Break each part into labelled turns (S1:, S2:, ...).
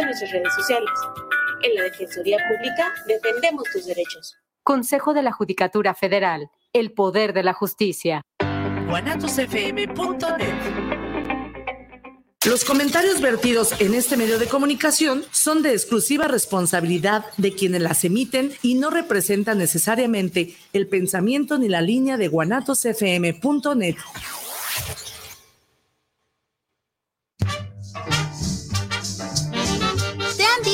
S1: en nuestras redes sociales. En la Defensoría Pública defendemos tus derechos.
S2: Consejo de la Judicatura Federal. El poder de la justicia.
S3: Los comentarios vertidos en este medio de comunicación son de exclusiva responsabilidad de quienes las emiten y no representan necesariamente el pensamiento ni la línea de guanatosfm.net.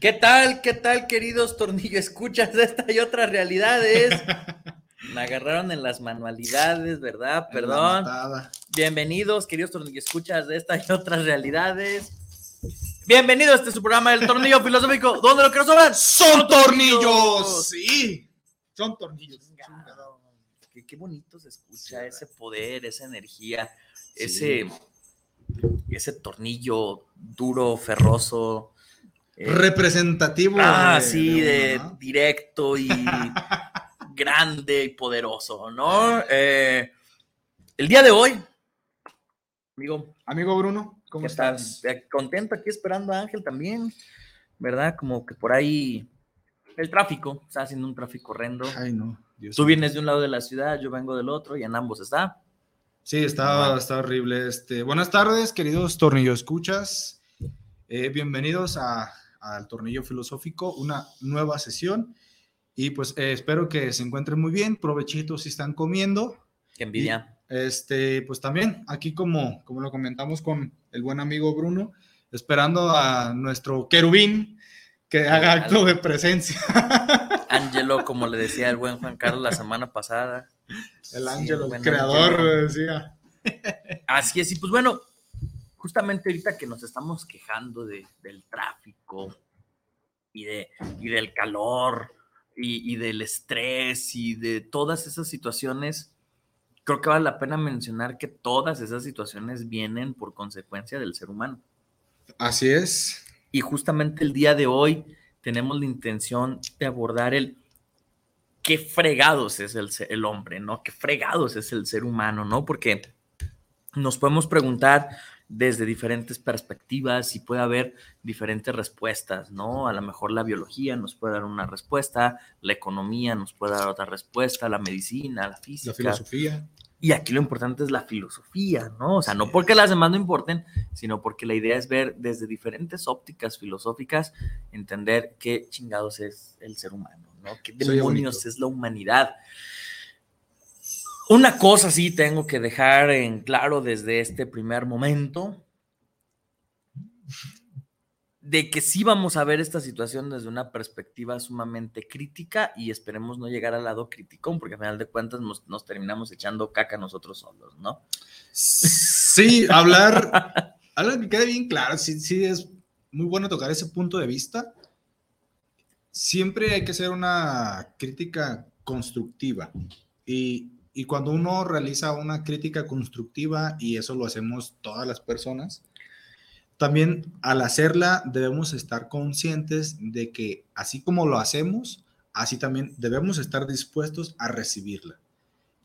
S4: ¿Qué tal? ¿Qué tal, queridos tornillo escuchas de esta y otras realidades? Me agarraron en las manualidades, ¿verdad? Perdón. Bienvenidos, queridos tornillo escuchas de esta y otras realidades. Bienvenidos a este su programa del tornillo filosófico, donde lo que nos sobran
S5: ¡Son tornillos! Sí, son tornillos.
S4: Qué, qué bonito se escucha ese poder, esa energía, ese, ese tornillo duro, ferroso. Eh,
S5: Representativo.
S4: Ah,
S5: de-
S4: sí,
S5: de
S4: de
S5: uno, ¿no?
S4: directo y grande y poderoso, ¿no? Eh, el día de hoy, amigo,
S5: Amigo Bruno, ¿cómo
S4: ¿qué
S5: estás?
S4: estás? Eh, Contento aquí esperando a Ángel también, ¿verdad? Como que por ahí el tráfico, está haciendo un tráfico horrendo.
S5: Ay, no. Dios
S4: Tú vienes de un lado de la ciudad, yo vengo del otro y en ambos está.
S5: Sí, está, está horrible. Este, buenas tardes, queridos tornillo escuchas. Eh, bienvenidos a- al Tornillo Filosófico, una nueva sesión. Y pues eh, espero que se encuentren muy bien. Provechito si están comiendo.
S4: Qué envidia.
S5: Este, pues también, aquí como, como lo comentamos con el buen amigo Bruno, esperando a nuestro querubín que haga acto de presencia.
S4: Angelo, como le decía el buen Juan Carlos la semana pasada.
S5: El
S4: Sí,
S5: ángel, el creador,
S4: Ángelo.
S5: decía.
S4: Así es, y pues bueno, justamente ahorita que nos estamos quejando de- del tráfico y, de, y del calor y, y del estrés y de todas esas situaciones, creo que vale la pena mencionar que todas esas situaciones vienen por consecuencia del ser humano.
S5: Así es.
S4: Y justamente el día de hoy tenemos la intención de abordar el qué fregados es el, el hombre, ¿no? Qué fregados es el ser humano, ¿no? Porque nos podemos preguntar desde diferentes perspectivas y puede haber diferentes respuestas, ¿no? A lo mejor la biología nos puede dar una respuesta, la economía nos puede dar otra respuesta, la medicina, la física.
S5: La filosofía.
S4: Y aquí lo importante es la filosofía, ¿no? O sea, no porque las demás no importen, sino porque la idea es ver desde diferentes ópticas filosóficas, entender qué chingados es el ser humano, ¿no? ¿Qué demonios es la humanidad? Una cosa sí tengo que dejar en claro desde este primer momento, de que sí vamos a ver esta situación desde una perspectiva sumamente crítica y esperemos no llegar al lado criticón, porque al final de cuentas nos, terminamos echando caca nosotros solos, ¿no?
S5: Sí, hablar, algo que quede bien claro, sí, sí es muy bueno tocar ese punto de vista. Siempre hay que hacer una crítica constructiva. Y, y cuando uno realiza una crítica constructiva, y eso lo hacemos todas las personas, también al hacerla debemos estar conscientes de que así como lo hacemos, así también debemos estar dispuestos a recibirla.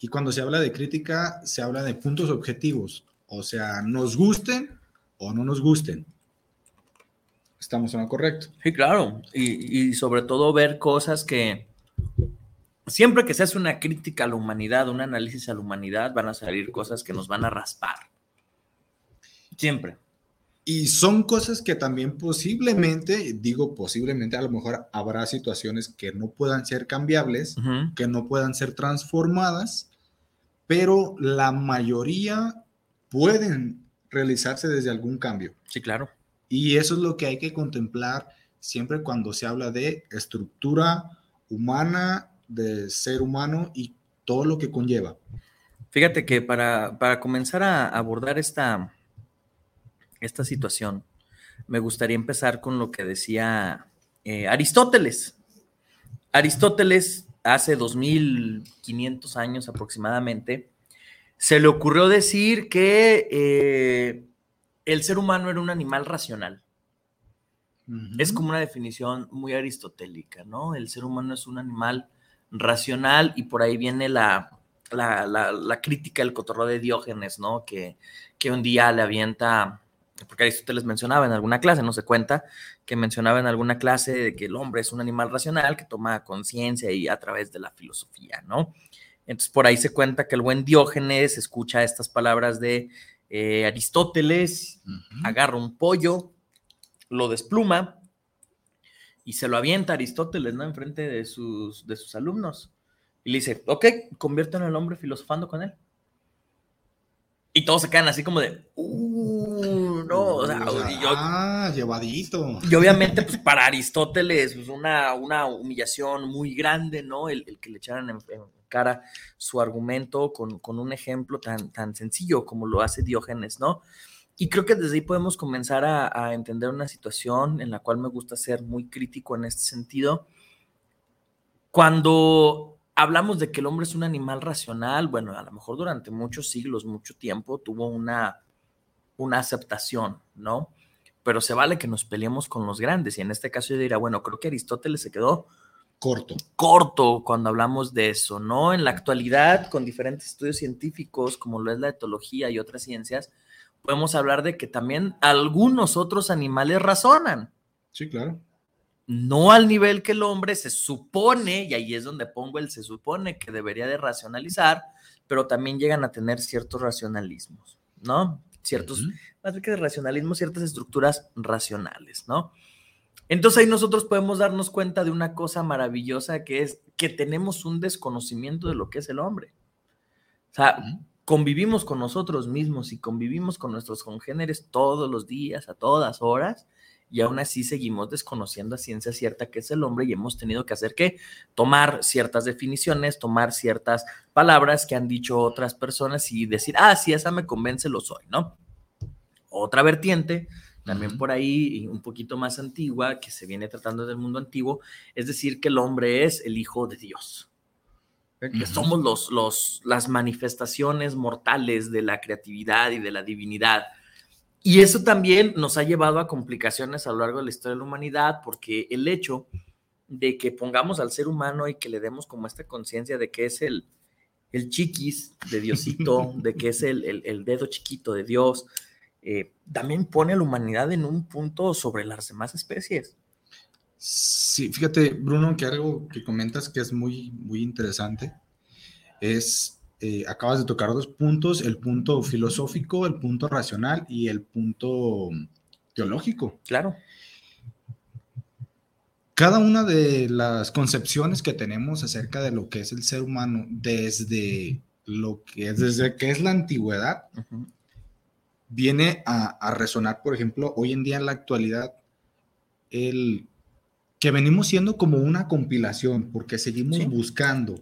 S5: Y cuando se habla de crítica, se habla de puntos objetivos, o sea, nos gusten o no nos gusten. Estamos en lo correcto.
S4: Sí, claro. Y, y sobre todo ver cosas que siempre que se hace una crítica a la humanidad, un análisis a la humanidad, van a salir cosas que nos van a raspar. Siempre.
S5: Y son cosas que también posiblemente, digo posiblemente, a lo mejor habrá situaciones que no puedan ser cambiables, que no puedan ser transformadas, pero la mayoría pueden realizarse desde algún cambio.
S4: Sí, claro.
S5: Y eso es lo que hay que contemplar siempre cuando se habla de estructura humana, de ser humano y todo lo que conlleva.
S4: Fíjate que para, para comenzar a abordar esta, esta situación, me gustaría empezar con lo que decía eh, Aristóteles. Aristóteles, hace 2500 años aproximadamente, se le ocurrió decir que eh, el ser humano era un animal racional. Es como una definición muy aristotélica, ¿no? El ser humano es un animal racional y por ahí viene la, la, crítica del cotorro de Diógenes, ¿no? Que, que un día le avienta, porque Aristóteles mencionaba en alguna clase, no se cuenta, que mencionaba en alguna clase de que el hombre es un animal racional que toma conciencia y a través de la filosofía, ¿no? Entonces por ahí se cuenta que el buen Diógenes escucha estas palabras de eh, Aristóteles, agarra un pollo, lo despluma y se lo avienta a Aristóteles, ¿no? Enfrente de sus, de sus alumnos. Y le dice, ok, convierten al hombre filosofando con él. Y todos se quedan así como de, uh, no, o sea,
S5: ah, llevadito.
S4: Y obviamente, pues para Aristóteles, pues una, una humillación muy grande, ¿no? El, que le echaran en, cara su argumento con, un ejemplo tan, tan sencillo como lo hace Diógenes, ¿no? Y creo que desde ahí podemos comenzar a, a, entender una situación en la cual me gusta ser muy crítico en este sentido. Cuando hablamos de que el hombre es un animal racional, bueno, a lo mejor durante muchos siglos, mucho tiempo, tuvo una, una aceptación, ¿no? Pero se vale que nos peleemos con los grandes. Y en este caso yo diría, bueno, creo que Aristóteles se quedó
S5: corto.
S4: Corto cuando hablamos de eso, ¿no? En la actualidad, con diferentes estudios científicos, como lo es la etología y otras ciencias, podemos hablar de que también algunos otros animales razonan.
S5: Sí, claro
S4: no al nivel que el hombre se supone, y ahí es donde pongo el se supone que debería de racionalizar, pero también llegan a tener ciertos racionalismos, ¿no? Ciertos, más bien que de racionalismo, ciertas estructuras racionales, ¿no? Entonces ahí nosotros podemos darnos cuenta de una cosa maravillosa que es que tenemos un desconocimiento de lo que es el hombre. O sea, convivimos con nosotros mismos y convivimos con nuestros congéneres todos los días, a todas horas, y aún así seguimos desconociendo a ciencia cierta qué es el hombre y hemos tenido que hacer que tomar ciertas definiciones, tomar ciertas palabras que han dicho otras personas y decir, ah, sí, esa me convence, lo soy, ¿no? Otra vertiente, también por ahí, un poquito más antigua, que se viene tratando del mundo antiguo, es decir, que el hombre es el hijo de Dios. Que somos los, los, las manifestaciones mortales de la creatividad y de la divinidad y eso también nos ha llevado a complicaciones a lo largo de la historia de la humanidad, porque el hecho de que pongamos al ser humano y que le demos como esta conciencia de que es el, el chiquis de Diosito, de que es el, dedo chiquito de Dios, eh, también pone a la humanidad en un punto sobre las demás especies.
S5: Sí, fíjate, Bruno, que algo que comentas que es muy, muy interesante es eh, acabas de tocar dos puntos, el punto filosófico, el punto racional y el punto teológico.
S4: Claro.
S5: Cada una de las concepciones que tenemos acerca de lo que es el ser humano desde lo que es, desde que es la antigüedad, viene a, resonar, por ejemplo, hoy en día en la actualidad, el que venimos siendo como una compilación, porque seguimos buscando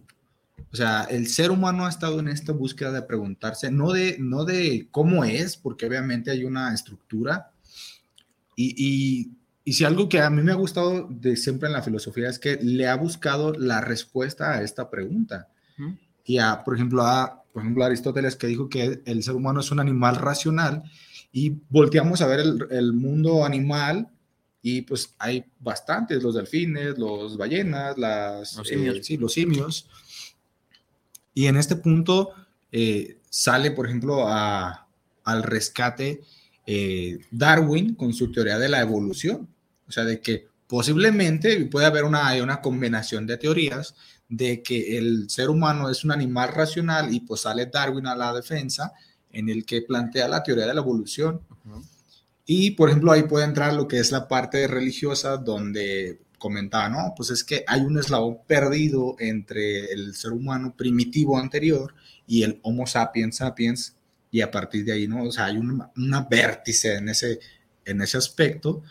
S5: o sea, el ser humano ha estado en esta búsqueda de preguntarse, no de, no de cómo es, porque obviamente hay una estructura. Y, y, y, si algo que a mí me ha gustado de siempre en la filosofía es que le ha buscado la respuesta a esta pregunta. Y a, por ejemplo, a, por ejemplo, Aristóteles que dijo que el ser humano es un animal racional y volteamos a ver el, el mundo animal y pues hay bastantes, los delfines, los ballenas, las, los simios. Eh, sí, los simios y en este punto eh, sale, por ejemplo, al rescate eh, Darwin con su teoría de la evolución. O sea, de que posiblemente puede haber una, una combinación de teorías de que el ser humano es un animal racional y pues sale Darwin a la defensa en el que plantea la teoría de la evolución. Y, por ejemplo, ahí puede entrar lo que es la parte religiosa donde comentaba, no, pues es que hay un eslabón perdido entre el ser humano primitivo anterior y el Homo sapiens sapiens, y a partir de ahí, ¿no? O sea, hay una, vértice en ese, en ese aspecto.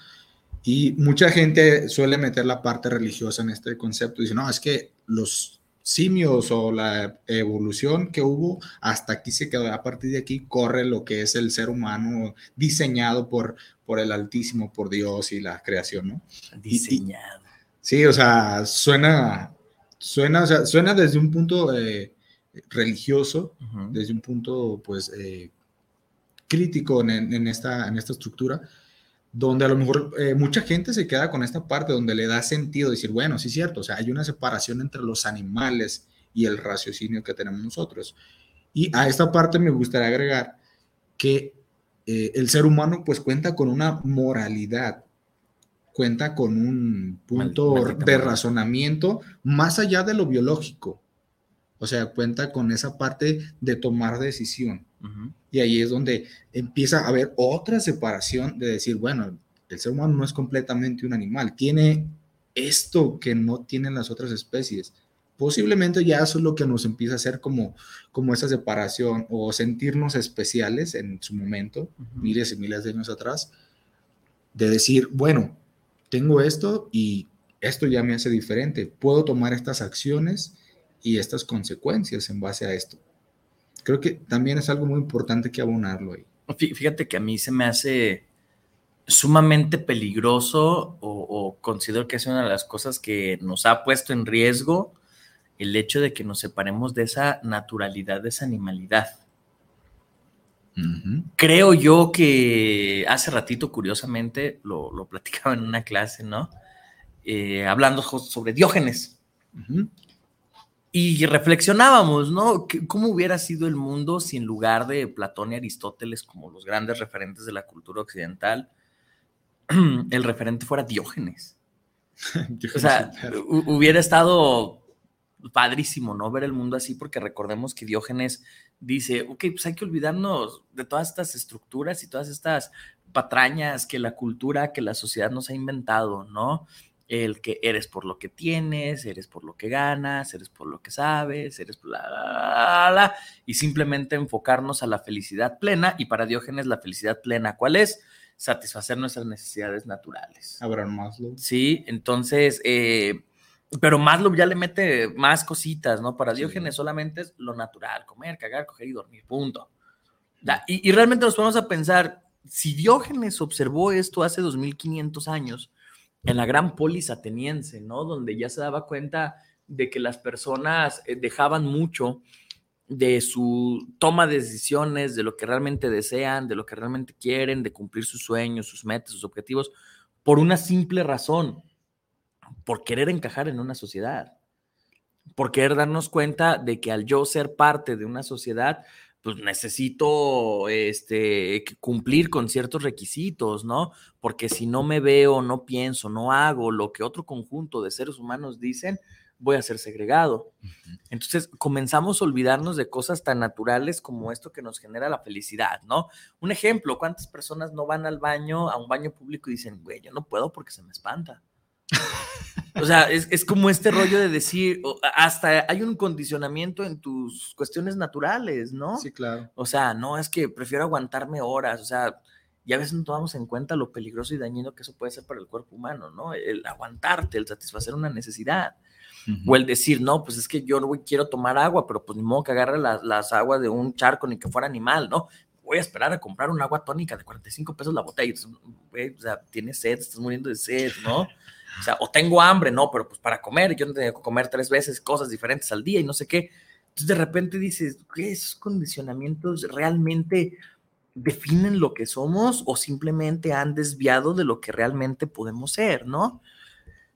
S5: Y mucha gente suele meter la parte religiosa en este concepto. Dice, no, es que los, simios o la evolución que hubo, hasta aquí se quedó. A partir de aquí corre lo que es el ser humano diseñado por, por el Altísimo, por Dios y la creación, ¿no?
S4: Diseñado.
S5: sí, o sea, suena, suena, o sea, suena desde un punto eh, religioso, desde un punto, pues, eh, crítico en, en, esta, en esta estructura, donde a lo mejor eh, mucha gente se queda con esta parte donde le da sentido decir, bueno, sí es cierto, o sea, hay una separación entre los animales y el raciocinio que tenemos nosotros. Y a esta parte me gustaría agregar que eh, el ser humano pues cuenta con una moralidad, cuenta con un punto de razonamiento más allá de lo biológico. O sea, cuenta con esa parte de tomar decisión. Y ahí es donde empieza a haber otra separación de decir, bueno, el ser humano no es completamente un animal, tiene esto que no tienen las otras especies. Posiblemente ya eso es lo que nos empieza a hacer como, como esa separación o sentirnos especiales en su momento, miles y miles de años atrás, de decir, bueno, tengo esto y esto ya me hace diferente, puedo tomar estas acciones y estas consecuencias en base a esto. Creo que también es algo muy importante que abonarlo ahí.
S4: Fíjate que a mí se me hace sumamente peligroso o, considero que es una de las cosas que nos ha puesto en riesgo el hecho de que nos separemos de esa naturalidad, de esa animalidad. Creo yo que hace ratito, curiosamente, lo, platicaba en una clase, ¿no? Eh, hablando sobre Diógenes. Y reflexionábamos, ¿no? ¿Cómo hubiera sido el mundo si en lugar de Platón y Aristóteles como los grandes referentes de la cultura occidental, el referente fuera Diógenes? o sea, hubiera estado padrísimo, ¿no? Ver el mundo así, porque recordemos que Diógenes dice, ok, pues hay que olvidarnos de todas estas estructuras y todas estas patrañas que la cultura, que la sociedad nos ha inventado, ¿no? El que eres por lo que tienes, eres por lo que ganas, eres por lo que sabes, eres por la, y simplemente enfocarnos a la felicidad plena. Y para Diógenes, la felicidad plena, ¿cuál es? Satisfacer nuestras necesidades naturales.
S5: Abraham Maslow.
S4: Sí, entonces, eh, pero Maslow ya le mete más cositas, ¿no? Para Diógenes solamente es lo natural, comer, cagar, coger y dormir, punto. Y, y realmente nos ponemos a pensar, si Diógenes observó esto hace 2500 años, en la gran polis ateniense, ¿no? Donde ya se daba cuenta de que las personas eh, dejaban mucho de su toma de decisiones, de lo que realmente desean, de lo que realmente quieren, de cumplir sus sueños, sus metas, sus objetivos, por una simple razón, por querer encajar en una sociedad, por querer darnos cuenta de que al yo ser parte de una sociedad, pues necesito este, cumplir con ciertos requisitos, ¿no? Porque si no me veo, no pienso, no hago lo que otro conjunto de seres humanos dicen, voy a ser segregado. Entonces comenzamos a olvidarnos de cosas tan naturales como esto que nos genera la felicidad, ¿no? Un ejemplo, ¿cuántas personas no van al baño, a un baño público y dicen, güey, yo no puedo porque se me espanta? O sea, es, como este rollo de decir, hasta hay un condicionamiento en tus cuestiones naturales, ¿no?
S5: Sí, claro.
S4: O sea, no es que prefiero aguantarme horas, o sea, ya a veces no tomamos en cuenta lo peligroso y dañino que eso puede ser para el cuerpo humano, ¿no? El aguantarte, el satisfacer una necesidad. O el decir, no, pues es que yo no quiero tomar agua, pero pues ni modo que agarre las aguas de un charco ni que fuera animal, ¿no? Voy a esperar a comprar un agua tónica de 45 pesos la botella. o sea, tienes sed, estás muriendo de sed, ¿no? O sea, o tengo hambre, no, pero pues para comer, yo no tengo que comer tres veces cosas diferentes al día y no sé qué. Entonces de repente dices, ¿qué esos condicionamientos realmente definen lo que somos o simplemente han desviado de lo que realmente podemos ser, ¿no?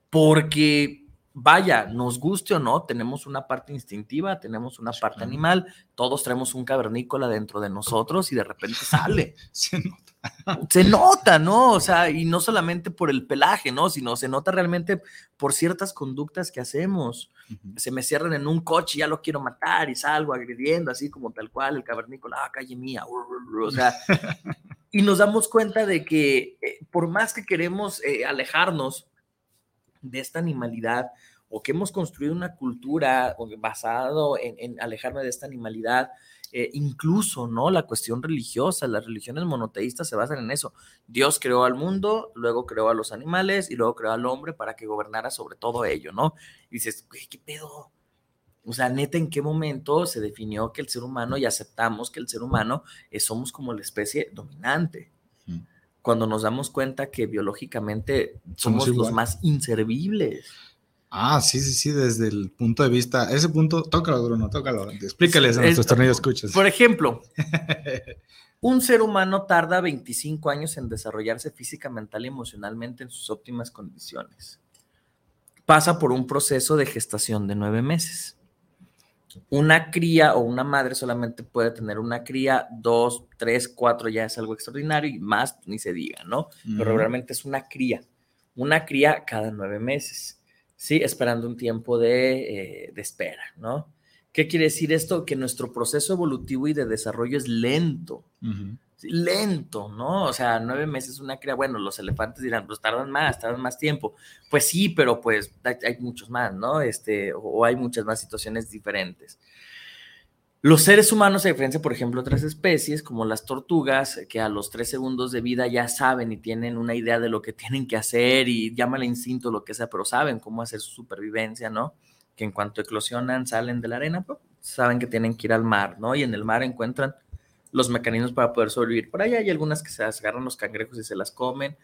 S4: Porque vaya, nos guste o no, tenemos una parte instintiva, tenemos una parte animal, todos traemos un cavernícola dentro de nosotros y de repente sale.
S5: se nota.
S4: Se nota, ¿no? O sea, y no solamente por el pelaje, ¿no? Sino se nota realmente por ciertas conductas que hacemos. Se me cierran en un coche y ya lo quiero matar y salgo agrediendo, así como tal cual, el cavernícola, ah, calle mía, o sea. y nos damos cuenta de que eh, por más que queremos eh, alejarnos, de esta animalidad o que hemos construido una cultura basado en, alejarme de esta animalidad, eh, incluso, ¿no? La cuestión religiosa, las religiones monoteístas se basan en eso. Dios creó al mundo, luego creó a los animales y luego creó al hombre para que gobernara sobre todo ello, ¿no? Y dices, ¿qué pedo? O sea, neta, ¿en qué momento se definió que el ser humano y aceptamos que el ser humano es, somos como la especie dominante? Cuando nos damos cuenta que biológicamente somos,
S5: Somos
S4: los más inservibles.
S5: Ah, sí, sí, sí, desde el punto de vista, ese punto, tócalo, Bruno, tócalo. Explícales a
S4: Es-
S5: nuestros tornillos escuchas.
S4: Por ejemplo, un ser humano tarda 25 años en desarrollarse física, mental y emocionalmente en sus óptimas condiciones. Pasa por un proceso de gestación de nueve meses. Una cría o una madre solamente puede tener una cría, dos, tres, cuatro, ya es algo extraordinario y más ni se diga, ¿no? Pero regularmente es una cría, una cría cada nueve meses, ¿sí? Esperando un tiempo de, eh, de espera, ¿no? ¿Qué quiere decir esto? Que nuestro proceso evolutivo y de desarrollo es lento. ¿sí? Lento, ¿no? O sea, nueve meses una cría, bueno, los elefantes dirán, pues tardan más, tardan más tiempo. Pues sí, pero pues hay, muchos más, ¿no? Este, o, hay muchas más situaciones diferentes. Los seres humanos, a diferencia, por ejemplo, otras especies, como las tortugas, que a los tres segundos de vida ya saben y tienen una idea de lo que tienen que hacer y llaman instinto, lo que sea, pero saben cómo hacer su supervivencia, ¿no? Que en cuanto eclosionan, salen de la arena, saben que tienen que ir al mar, ¿no? Y en el mar encuentran los mecanismos para poder sobrevivir. Por allá hay algunas que se las agarran los cangrejos y se las comen.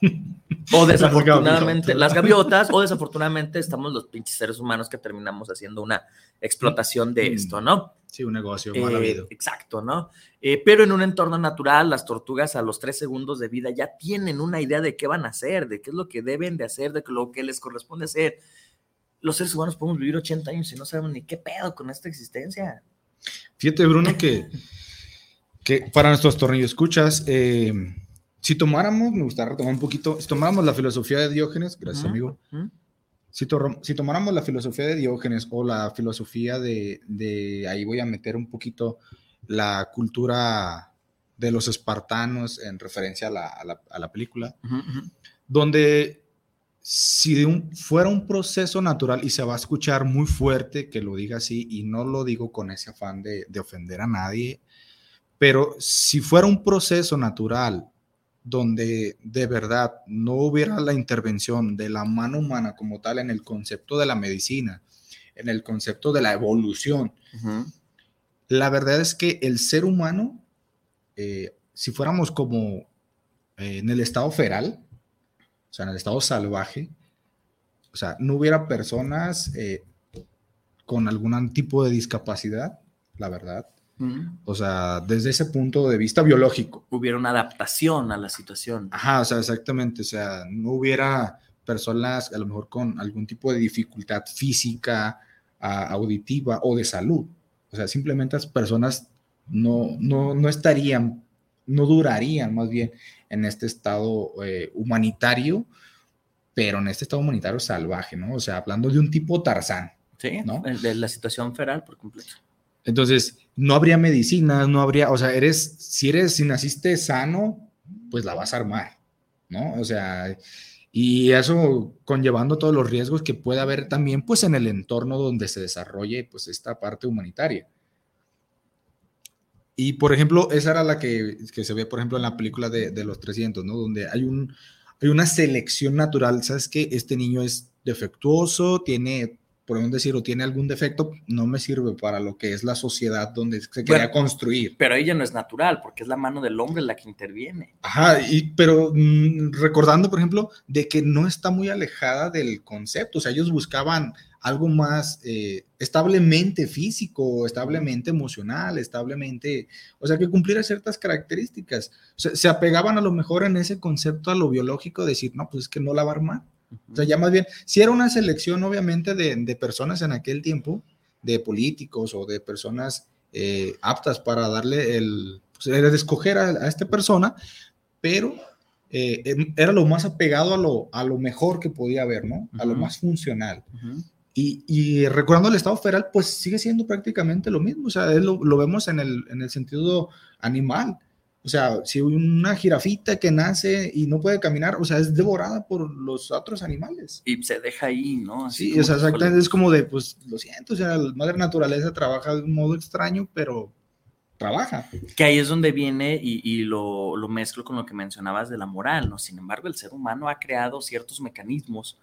S4: O desafortunadamente, las gaviotas, o desafortunadamente estamos los pinches seres humanos que terminamos haciendo una explotación de
S5: Mm.
S4: esto, ¿no?
S5: Sí, un negocio
S4: Eh,
S5: mal habido.
S4: exacto, ¿no? Eh, pero en un entorno natural, las tortugas a los tres segundos de vida ya tienen una idea de qué van a hacer, de qué es lo que deben de hacer, de lo que les corresponde hacer. Los seres humanos podemos vivir 80 años y no sabemos ni qué pedo con esta existencia.
S5: Fíjate, Bruno, que, que para nuestros tornillos escuchas, eh, si tomáramos, me gustaría retomar un poquito, si tomáramos la filosofía de Diógenes, gracias amigo, si, tomáramos la filosofía de Diógenes o la filosofía de, de, ahí voy a meter un poquito la cultura de los espartanos en referencia a la, a la- a la película, donde si de un, fuera un proceso natural y se va a escuchar muy fuerte que lo diga así y no lo digo con ese afán de, de ofender a nadie, pero si fuera un proceso natural donde de verdad no hubiera la intervención de la mano humana como tal en el concepto de la medicina, en el concepto de la evolución, la verdad es que el ser humano, eh, si fuéramos como eh, en el estado feral, o sea, en el estado salvaje, o sea, no hubiera personas eh, con algún tipo de discapacidad, la verdad. O sea, desde ese punto de vista biológico.
S4: Hubiera una adaptación a la situación.
S5: Ajá, o sea, exactamente. O sea, no hubiera personas a lo mejor con algún tipo de dificultad física, a- auditiva o de salud. O sea, simplemente las personas no, no, no estarían, no durarían más bien en este estado eh, humanitario, pero en este estado humanitario salvaje, ¿no? O sea, hablando de un tipo Tarzán.
S4: Sí,
S5: ¿no?
S4: De la situación feral por completo.
S5: Entonces, no habría medicinas, no habría, o sea, eres, si eres, si naciste sano, pues la vas a armar, ¿no? O sea, y eso conllevando todos los riesgos que puede haber también, pues, en el entorno donde se desarrolle, pues, esta parte humanitaria. Y, por ejemplo, esa era la que, que se ve, por ejemplo, en la película de, de los 300, ¿no? Donde hay, un, hay una selección natural, ¿sabes qué? Este niño es defectuoso, tiene podemos decir, o tiene algún defecto, no me sirve para lo que es la sociedad donde se quería
S4: Bueno,
S5: construir.
S4: Pero ella no es natural, porque es la mano del hombre la que interviene.
S5: Ajá, y, pero mm, recordando, por ejemplo, de que no está muy alejada del concepto, o sea, ellos buscaban algo más eh, establemente físico, establemente emocional, establemente, o sea, que cumpliera ciertas características. O sea, se apegaban a lo mejor en ese concepto a lo biológico, decir, no, pues es que no la va a armar. O sea, ya más bien, si era una selección, obviamente, de, de personas en aquel tiempo, de políticos o de personas eh, aptas para darle el, pues, era de escoger a, a esta persona, pero eh, em- era lo más apegado a lo, a lo mejor que podía haber, ¿no? A lo más funcional. Y, y recordando el estado feral, pues sigue siendo prácticamente lo mismo, o sea, lo, lo vemos en el, en el sentido animal. O sea, si una jirafita que nace y no puede caminar, o sea, es devorada por los otros animales.
S4: Y se deja ahí, ¿no? Así
S5: Sí, o sea, exactamente, es como de, pues, lo siento, o sea, la madre naturaleza trabaja de un modo extraño, pero trabaja.
S4: Que ahí es donde viene y, y lo, lo mezclo con lo que mencionabas de la moral, ¿no? Sin embargo, el ser humano ha creado ciertos mecanismos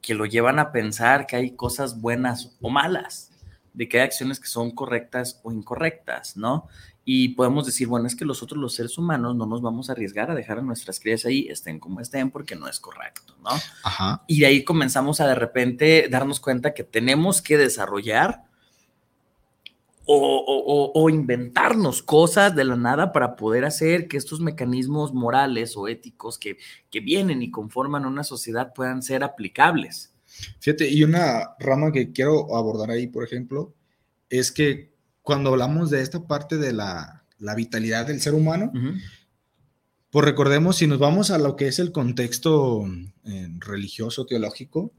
S4: que lo llevan a pensar que hay cosas buenas o malas. de que hay acciones que son correctas o incorrectas, ¿no? Y podemos decir, bueno, es que nosotros los seres humanos no nos vamos a arriesgar a dejar a nuestras crías ahí, estén como estén, porque no es correcto, ¿no?
S5: Ajá.
S4: Y de ahí comenzamos a de repente darnos cuenta que tenemos que desarrollar o, o- inventarnos cosas de la nada para poder hacer que estos mecanismos morales o éticos que, que vienen y conforman una sociedad puedan ser aplicables.
S5: Fíjate, y una rama que quiero abordar ahí, por ejemplo, es que cuando hablamos de esta parte de la, la vitalidad del ser humano,
S4: Ujú.
S5: pues recordemos, si nos vamos a lo que es el contexto eh, religioso, teológico,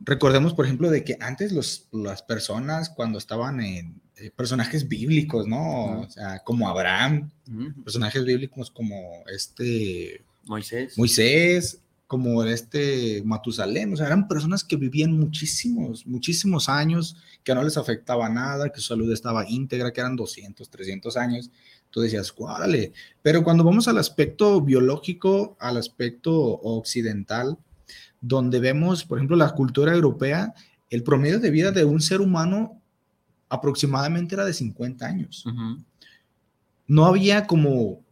S5: recordemos, por ejemplo, de que antes los, las personas, cuando estaban en eh, personajes bíblicos, ¿no?
S4: Ujú.
S5: O sea, como Abraham,
S4: Ujú.
S5: personajes bíblicos como este
S4: Moisés.
S5: Moisés, como este Matusalén, o sea, eran personas que vivían muchísimos, muchísimos años, que no les afectaba nada, que su salud estaba íntegra, que eran 200, 300 años. Tú decías, ¡cuárale! Pero cuando vamos al aspecto biológico, al aspecto occidental, donde vemos, por ejemplo, la cultura europea, el promedio de vida de un ser humano aproximadamente era de 50 años no había como,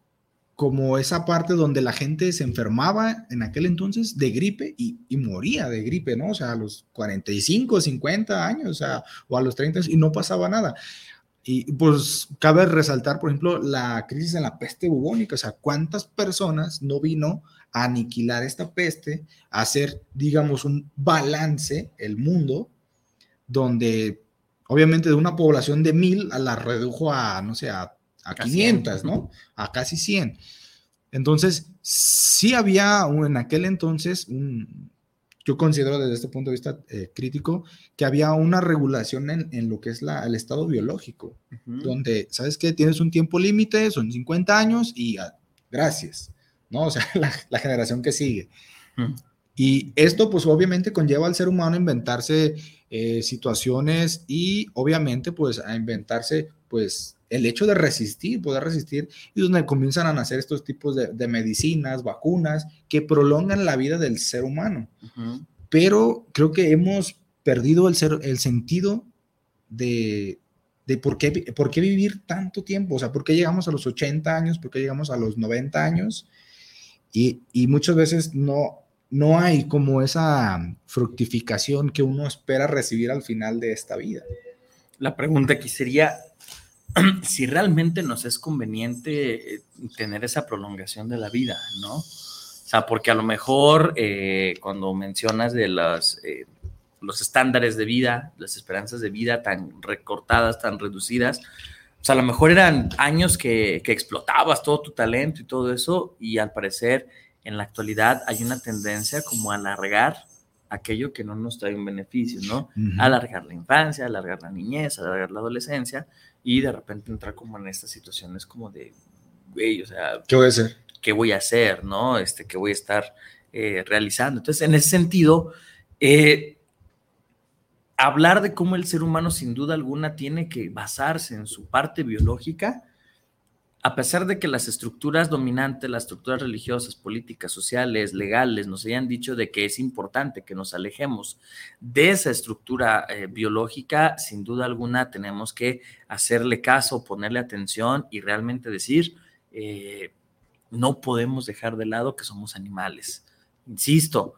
S5: como esa parte donde la gente se enfermaba en aquel entonces de gripe y, moría de gripe, ¿no? O sea, a los 45, 50 años, o sea, o a los 30 y no pasaba nada. Y pues cabe resaltar, por ejemplo, la crisis en la peste bubónica, o sea, cuántas personas no vino a aniquilar esta peste, a hacer, digamos, un balance, el mundo, donde obviamente de una población de mil la redujo a, no sé, a, a
S4: Casi
S5: 500,
S4: cien.
S5: ¿no? A casi 100. Entonces, sí había un- en aquel entonces, un, yo considero desde este punto de vista eh, crítico, que había una regulación en, en lo que es la, el estado biológico, donde, ¿sabes qué? Tienes un tiempo límite, son 50 años y ah, gracias, ¿no? O sea, la, la generación que sigue. Y esto, pues obviamente conlleva al ser humano a inventarse eh, situaciones y obviamente, pues a inventarse, pues el hecho de resistir, poder resistir, y donde comienzan a nacer estos tipos de, de medicinas, vacunas, que prolongan la vida del ser humano. Pero creo que hemos perdido el, ser, el sentido de, de por, qué, por qué vivir tanto tiempo, o sea, por qué llegamos a los 80 años, por qué llegamos a los 90 años, y, y muchas veces no, no hay como esa fructificación que uno espera recibir al final de esta vida.
S4: La pregunta aquí sería si realmente nos es conveniente eh, tener esa prolongación de la vida, ¿no? O sea, porque a lo mejor eh, cuando mencionas de las, eh, los estándares de vida, las esperanzas de vida tan recortadas, tan reducidas, o sea, a lo mejor eran años que, que explotabas todo tu talento y todo eso, y al parecer en la actualidad hay una tendencia como a alargar aquello que no nos trae un beneficio, ¿no? alargar la infancia, alargar la niñez, alargar la adolescencia y de repente entrar como en estas situaciones como de, güey, o sea,
S5: ¿Qué voy a hacer?
S4: ¿qué voy a hacer? ¿No? Este, ¿qué voy a estar eh, realizando? Entonces, en ese sentido, eh, hablar de cómo el ser humano sin duda alguna tiene que basarse en su parte biológica, a pesar de que las estructuras dominantes, las estructuras religiosas, políticas, sociales, legales, nos hayan dicho de que es importante que nos alejemos de esa estructura eh, biológica, sin duda alguna tenemos que hacerle caso, ponerle atención y realmente decir, eh, no podemos dejar de lado que somos animales. Insisto,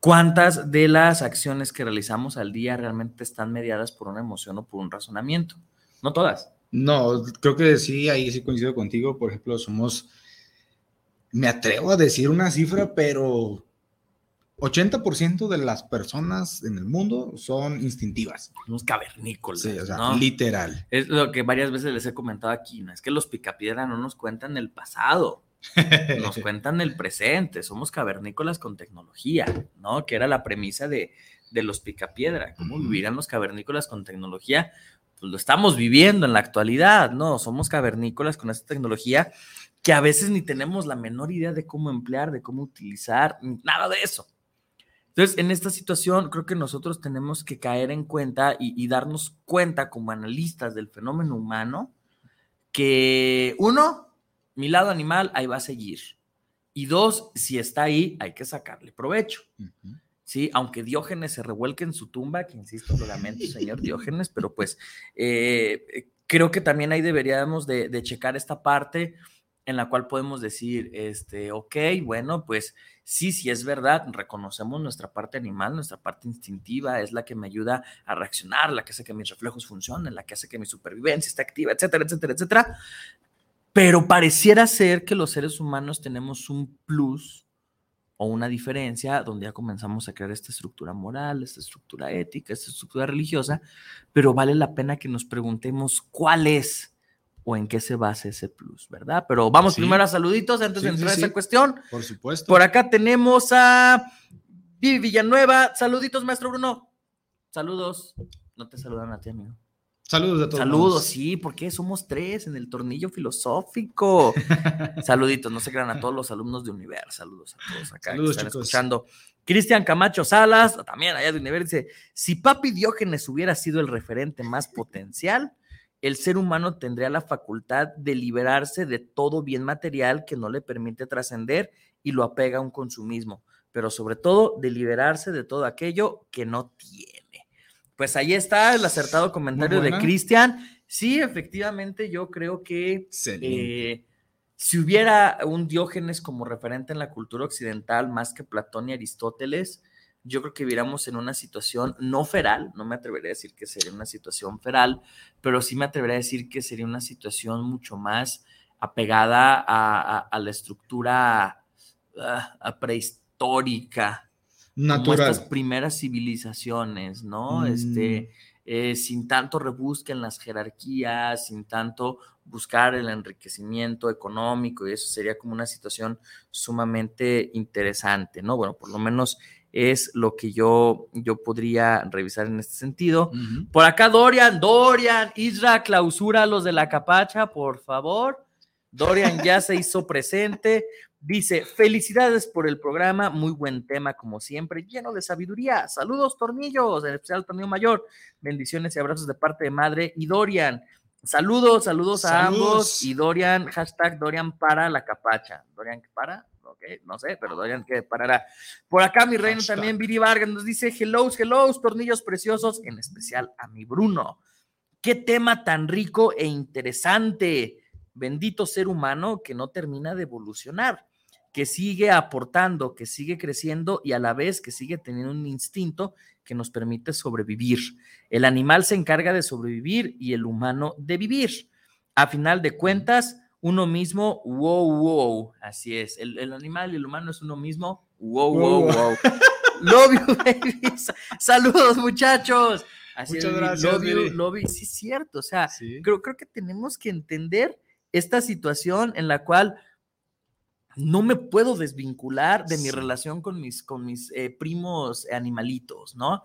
S4: ¿cuántas de las acciones que realizamos al día realmente están mediadas por una emoción o por un razonamiento? No todas.
S5: No, creo que sí, ahí sí coincido contigo. Por ejemplo, somos, me atrevo a decir una cifra, pero 80% de las personas en el mundo son instintivas.
S4: Somos cavernícolas.
S5: Sí, o sea,
S4: ¿no?
S5: literal.
S4: Es lo que varias veces les he comentado aquí, ¿no? Es que los picapiedra no nos cuentan el pasado, nos cuentan el presente, somos cavernícolas con tecnología, ¿no? Que era la premisa de, de los picapiedra. ¿Cómo vivirán los cavernícolas con tecnología? Pues lo estamos viviendo en la actualidad, ¿no? Somos cavernícolas con esta tecnología que a veces ni tenemos la menor idea de cómo emplear, de cómo utilizar, nada de eso. Entonces, en esta situación, creo que nosotros tenemos que caer en cuenta y, y darnos cuenta como analistas del fenómeno humano que, uno, mi lado animal ahí va a seguir. Y dos, si está ahí, hay que sacarle provecho.
S5: Ujú.
S4: ¿Sí? Aunque Diógenes se revuelque en su tumba, que insisto, lo lamento, señor Diógenes, pero pues eh, creo que también ahí deberíamos de, de, checar esta parte en la cual podemos decir, este, ok, bueno, pues sí, sí es verdad, reconocemos nuestra parte animal, nuestra parte instintiva, es la que me ayuda a reaccionar, la que hace que mis reflejos funcionen, la que hace que mi supervivencia esté activa, etcétera, etcétera, etcétera. Pero pareciera ser que los seres humanos tenemos un plus o una diferencia donde ya comenzamos a crear esta estructura moral, esta estructura ética, esta estructura religiosa, pero vale la pena que nos preguntemos cuál es o en qué se basa ese plus, ¿verdad? Pero vamos sí. primero a saluditos antes sí, de entrar sí, a esa cuestión.
S6: Por supuesto.
S4: Por acá tenemos a Vivi Villanueva. Saluditos, maestro Bruno. Saludos. No te saludan a ti, amigo.
S6: Saludos a todos.
S4: Saludos, sí, porque somos tres en el tornillo filosófico. Saluditos, no se crean a todos los alumnos de Univer. Saludos a todos acá
S6: Saludos,
S4: que están
S6: chicos.
S4: escuchando. Cristian Camacho Salas, también allá de Univer, dice: Si Papi Diógenes hubiera sido el referente más potencial, el ser humano tendría la facultad de liberarse de todo bien material que no le permite trascender y lo apega a un consumismo, pero sobre todo de liberarse de todo aquello que no tiene. Pues ahí está el acertado comentario de Cristian. Sí, efectivamente, yo creo que eh, si hubiera un Diógenes como referente en la cultura occidental más que Platón y Aristóteles, yo creo que viviéramos en una situación no feral, no me atrevería a decir que sería una situación feral, pero sí me atrevería a decir que sería una situación mucho más apegada a, a, a la estructura uh, prehistórica,
S6: Natural.
S4: como estas primeras civilizaciones, ¿no? Mm. Este, eh, sin tanto rebusque en las jerarquías, sin tanto buscar el enriquecimiento económico, y eso sería como una situación sumamente interesante, ¿no? Bueno, por lo menos es lo que yo, yo podría revisar en este sentido. Uh -huh. Por acá, Dorian, Dorian, Isra, clausura los de la capacha, por favor. Dorian ya se hizo presente. Dice, felicidades por el programa, muy buen tema como siempre, lleno de sabiduría. Saludos, tornillos, en especial tornillo mayor. Bendiciones y abrazos de parte de madre y Dorian. Saludos, saludos, saludos. a ambos. Y Dorian, hashtag Dorian para la capacha. Dorian, para? Okay, no sé, pero Dorian que parará. Por acá mi reino hashtag. también, Viri Vargas nos dice, hello, hello, tornillos preciosos, en especial a mi Bruno. Qué tema tan rico e interesante. Bendito ser humano que no termina de evolucionar que sigue aportando, que sigue creciendo y a la vez que sigue teniendo un instinto que nos permite sobrevivir. El animal se encarga de sobrevivir y el humano de vivir. A final de cuentas, uno mismo, wow, wow, así es. El, el animal y el humano es uno mismo, wow, wow, wow. wow. love you, baby. Saludos, muchachos.
S6: Así Muchas es, gracias.
S4: Love you, love you. Sí, es cierto. O sea, sí. creo, creo que tenemos que entender esta situación en la cual no me puedo desvincular de mi relación con mis, con mis eh, primos animalitos, ¿no?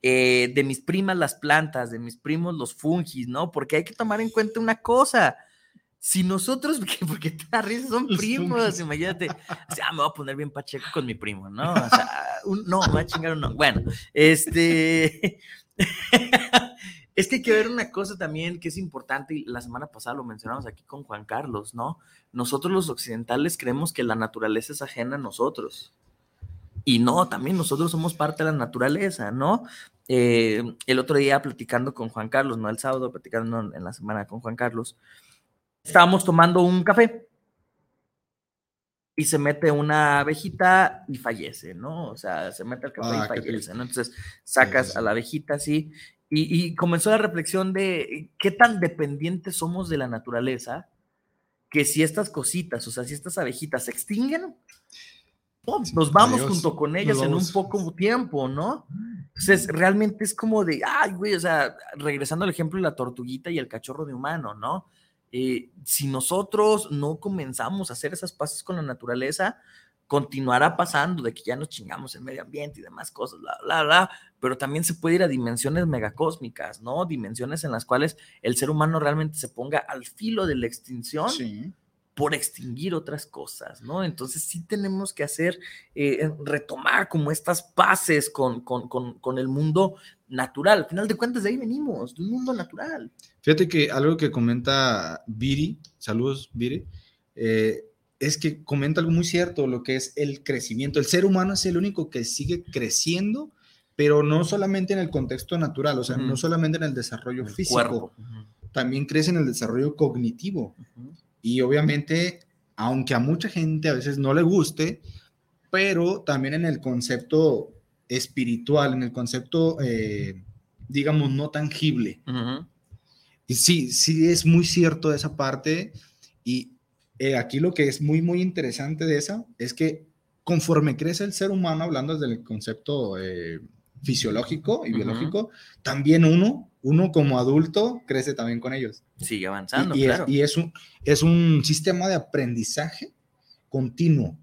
S4: Eh, de mis primas las plantas, de mis primos los fungis, ¿no? Porque hay que tomar en cuenta una cosa. Si nosotros, porque te risa, son primos, imagínate, o sea, me voy a poner bien pacheco con mi primo, ¿no? O sea, un, no, me voy a chingar uno. Bueno, este, es que hay que ver una cosa también que es importante, y la semana pasada lo mencionamos aquí con Juan Carlos, ¿no? Nosotros los occidentales creemos que la naturaleza es ajena a nosotros. Y no, también nosotros somos parte de la naturaleza, ¿no? Eh, el otro día platicando con Juan Carlos, no el sábado, platicando en la semana con Juan Carlos, estábamos tomando un café y se mete una abejita y fallece, ¿no? O sea, se mete el café ah, y fallece, ¿no? Entonces sacas a la abejita así y, y, comenzó la reflexión de qué tan dependientes somos de la naturaleza que si estas cositas, o sea, si estas abejitas se extinguen, nos vamos junto con ellas en un poco tiempo, ¿no? Entonces, realmente es como de, ay, güey, o sea, regresando al ejemplo de la tortuguita y el cachorro de humano, ¿no? Eh, si nosotros no comenzamos a hacer esas paces con la naturaleza, continuará pasando de que ya nos chingamos el medio ambiente y demás cosas, bla, bla, bla, pero también se puede ir a dimensiones megacósmicas, ¿no? Dimensiones en las cuales el ser humano realmente se ponga al filo de la extinción sí. Por extinguir otras cosas, ¿no? Entonces sí tenemos que hacer, eh, retomar como estas paces con, con, con, con, el mundo natural. Al final de cuentas, de ahí venimos, de un mundo natural.
S6: Fíjate que algo que comenta Viri, saludos Viri, eh,
S5: es que comenta algo muy cierto, lo que es el crecimiento. El ser humano es el único que sigue creciendo, pero no solamente en el contexto natural, o sea, no
S4: Ujú.
S5: solamente en el desarrollo
S4: El
S5: físico, también crece en el desarrollo cognitivo. Y obviamente, aunque a mucha gente a veces no le guste, pero también en el concepto espiritual, en el concepto, eh, digamos, no tangible. Y sí, sí es muy cierto esa parte. Y eh, aquí lo que es muy, muy interesante de esa es que conforme crece el ser humano, hablando desde el concepto eh, fisiológico y biológico, también uno, uno como adulto, crece también con ellos.
S4: Sigue avanzando,
S5: y, y
S4: claro.
S5: es, y es un, es un sistema de aprendizaje continuo.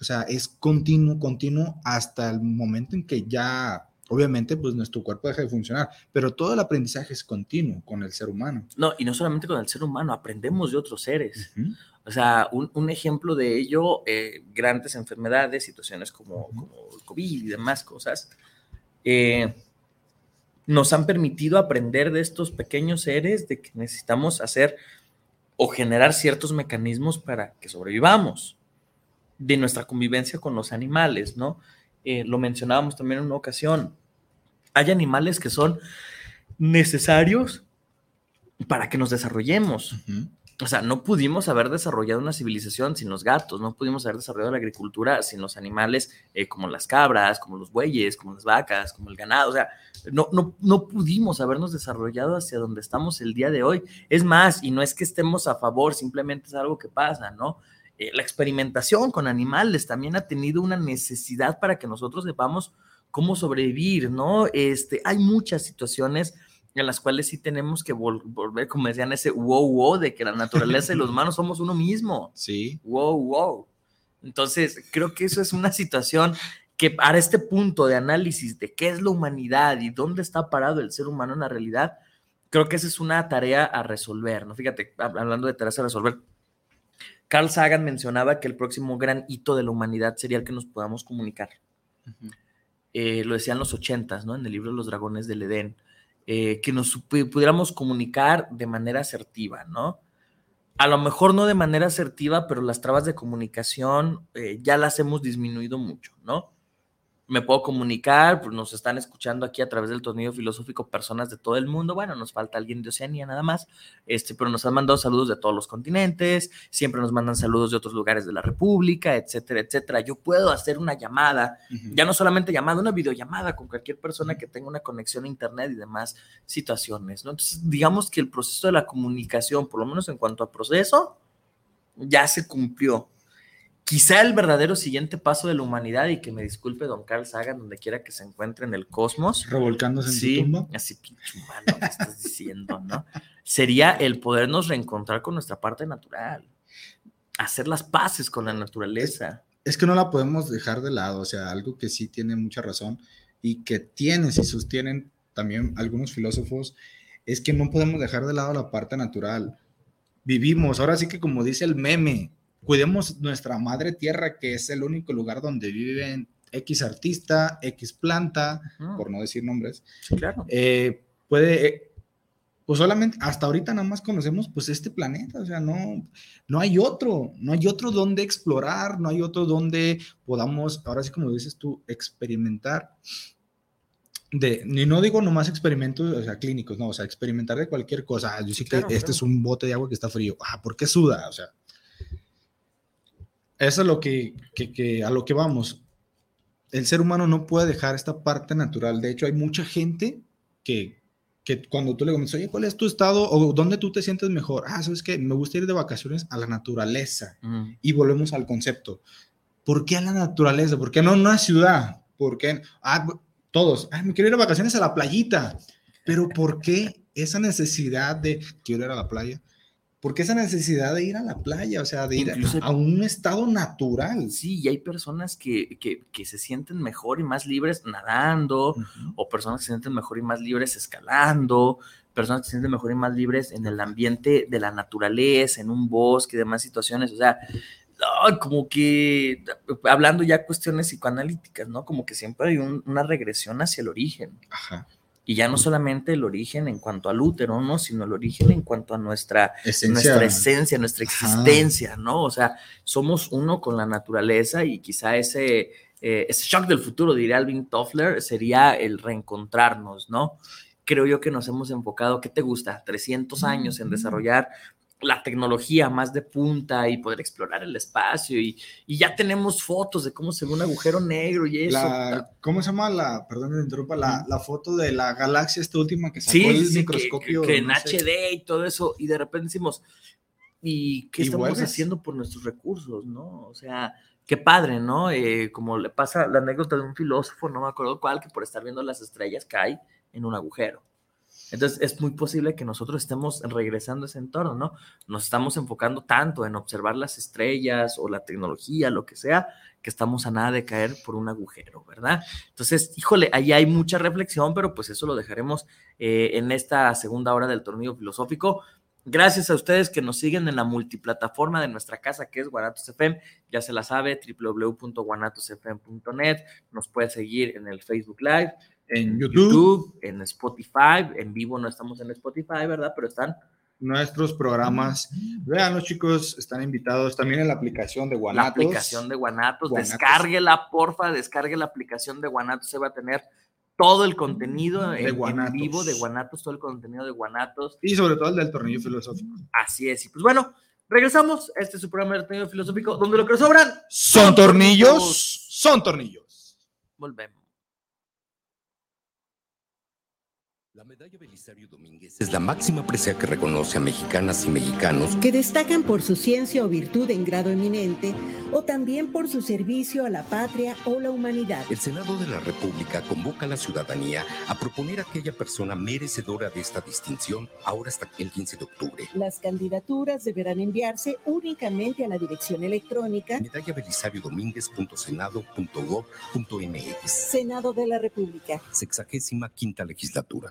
S5: O sea, es continuo, continuo hasta el momento en que ya, obviamente, pues nuestro cuerpo deja de funcionar. Pero todo el aprendizaje es continuo con el ser humano.
S4: No, y no solamente con el ser humano, aprendemos de otros seres.
S5: Ujú.
S4: O sea, un, un ejemplo de ello, eh, grandes enfermedades, situaciones como, como el COVID y demás cosas, eh, nos han permitido aprender de estos pequeños seres de que necesitamos hacer o generar ciertos mecanismos para que sobrevivamos, de nuestra convivencia con los animales, ¿no? Eh, lo mencionábamos también en una ocasión. Hay animales que son necesarios para que nos desarrollemos. O sea, no pudimos haber desarrollado una civilización sin los gatos, no pudimos haber desarrollado la agricultura sin los animales eh, como las cabras, como los bueyes, como las vacas, como el ganado. O sea, no, no, no pudimos habernos desarrollado hacia donde estamos el día de hoy. Es más, y no es que estemos a favor, simplemente es algo que pasa, ¿no? Eh, la experimentación con animales también ha tenido una necesidad para que nosotros sepamos cómo sobrevivir, ¿no? Este, hay muchas situaciones en las cuales sí tenemos que vol- volver, como decían, ese wow, wow, de que la naturaleza y los humanos somos uno mismo.
S5: Sí.
S4: Wow, wow. Entonces, creo que eso es una situación que para este punto de análisis de qué es la humanidad y dónde está parado el ser humano en la realidad, creo que esa es una tarea a resolver, ¿no? Fíjate, hab- hablando de tareas a resolver, Carl Sagan mencionaba que el próximo gran hito de la humanidad sería el que nos podamos comunicar eh, lo decían los ochentas, ¿no? En el libro Los Dragones del Edén, eh, que nos pudiéramos comunicar de manera asertiva, ¿no? A lo mejor no de manera asertiva, pero las trabas de comunicación eh, ya las hemos disminuido mucho, ¿no? Me puedo comunicar, pues nos están escuchando aquí a través del tornillo filosófico personas de todo el mundo. Bueno, nos falta alguien de Oceanía nada más, este, pero nos han mandado saludos de todos los continentes, siempre nos mandan saludos de otros lugares de la República, etcétera, etcétera. Yo puedo hacer una llamada ya no solamente llamada, una videollamada con cualquier persona que tenga una conexión a internet y demás situaciones, ¿no? Entonces, digamos que el proceso de la comunicación, por lo menos en cuanto a proceso, ya se cumplió. Quizá el verdadero siguiente paso de la humanidad, y que me disculpe don Carl Sagan, donde quiera que se encuentre en el cosmos,
S5: Revolcándose en
S4: sí,
S5: su tumba.
S4: así pinche humano que estás diciendo, ¿no? Sería el podernos reencontrar con nuestra parte natural, hacer las paces con la naturaleza.
S5: Es que no la podemos dejar de lado, o sea, algo que sí tiene mucha razón y que tienen, y sostienen también algunos filósofos, es que no podemos dejar de lado la parte natural. Vivimos, ahora sí que como dice el meme, cuidemos nuestra madre tierra, que es el único lugar donde viven X artista, X planta, por no decir nombres,
S4: sí, claro.
S5: eh, puede, eh, pues solamente hasta ahorita nada más conocemos pues este planeta, o sea, no, no hay otro, no hay otro donde explorar, no hay otro donde podamos, ahora sí como dices tú, experimentar. De, ni no digo nomás experimentos, o sea, clínicos, no, o sea, experimentar de cualquier cosa. Ah, Yo sé que
S4: claro,
S5: este
S4: claro.
S5: es un bote de agua que está frío. Ah, ¿por qué suda? O sea, eso es lo que, que, que a lo que vamos. El ser humano no puede dejar esta parte natural. De hecho, hay mucha gente que, que cuando tú le comentas, oye, ¿cuál es tu estado o dónde tú te sientes mejor? Ah, sabes que me gusta ir de vacaciones a la naturaleza.
S4: Ujú.
S5: Y volvemos al concepto. ¿Por qué a la naturaleza? ¿Por qué no a una ciudad? ¿Por qué? Ah, todos, me quiero ir de vacaciones a la playita. Pero ¿por qué esa necesidad de quiero ir a la playa? ¿Por qué esa necesidad de ir a la playa? O sea, de ir a-
S4: Incluso-
S5: a un estado natural.
S4: Sí, y hay personas que, que, que se sienten mejor y más libres nadando, o personas que se sienten mejor y más libres escalando, personas que se sienten mejor y más libres en el ambiente de la naturaleza, en un bosque y demás situaciones. O sea, como que hablando ya cuestiones psicoanalíticas, ¿no? Como que siempre hay un- una regresión hacia el origen.
S5: Ajá.
S4: Y ya no solamente el origen en cuanto al útero, ¿no? Sino el origen en cuanto a nuestra
S6: Esencia.
S4: nuestra esencia, nuestra existencia, ¿no? O sea, somos uno con la naturaleza y quizá ese, eh, ese shock del futuro, diría Alvin Toffler, sería el reencontrarnos, ¿no? Creo yo que nos hemos enfocado, ¿qué te gusta? 300 años en desarrollar la tecnología más de punta y poder explorar el espacio y, y ya tenemos fotos de cómo se ve un agujero negro y eso.
S6: La, ¿Cómo se llama la, perdón me interrumpa, la, la foto de la galaxia esta última que sacó
S4: Sí,
S6: el
S4: sí,
S6: microscopio?
S4: que, que en
S6: no sé.
S4: HD y todo eso, y de repente decimos, ¿y qué estamos haciendo por nuestros recursos, no? O sea, qué padre, ¿no? Eh, como le pasa la anécdota de un filósofo, no me acuerdo cuál, que por estar viendo las estrellas cae en un agujero. Entonces es muy posible que nosotros estemos regresando a ese entorno, ¿no? Nos estamos enfocando tanto en observar las estrellas o la tecnología, lo que sea, que estamos a nada de caer por un agujero, ¿verdad? Entonces, híjole, ahí hay mucha reflexión, pero pues eso lo dejaremos eh, en esta segunda hora del tornillo filosófico. Gracias a ustedes que nos siguen en la multiplataforma de nuestra casa, que es Guanatos FM. Ya se la sabe, www.guanatosfm.net. Nos puede seguir en el Facebook Live,
S6: En YouTube,
S4: YouTube, en Spotify. En vivo no estamos en Spotify, ¿verdad? Pero están
S6: nuestros programas. Vean, chicos, están invitados también en la aplicación de
S4: la
S6: Guanatos.
S4: aplicación de Guanatos.
S6: Guanatos.
S4: Descárguela, porfa, descargue la aplicación de Guanatos. Se va a tener todo el contenido
S6: De
S4: en, vivo de Guanatos, todo el contenido de Guanatos.
S6: Y sobre todo el del tornillo filosófico.
S4: Así es. Y pues bueno, regresamos. Este es su programa de tornillo filosófico, donde lo que nos sobran
S6: ¿Son tornillos? Son tornillos.
S4: Volvemos.
S7: La medalla Belisario Domínguez es la máxima presea que reconoce a mexicanas y mexicanos
S8: que destacan por su ciencia o virtud en grado eminente o también por su servicio a la patria o la humanidad.
S7: El Senado de la República convoca a la ciudadanía a proponer a aquella persona merecedora de esta distinción ahora hasta el 15 de octubre.
S8: Las candidaturas deberán enviarse únicamente a la dirección electrónica
S7: Medalla Belisario Domínguez.senado.gov.mx.
S8: Senado de la República.
S7: Sexagésima quinta legislatura.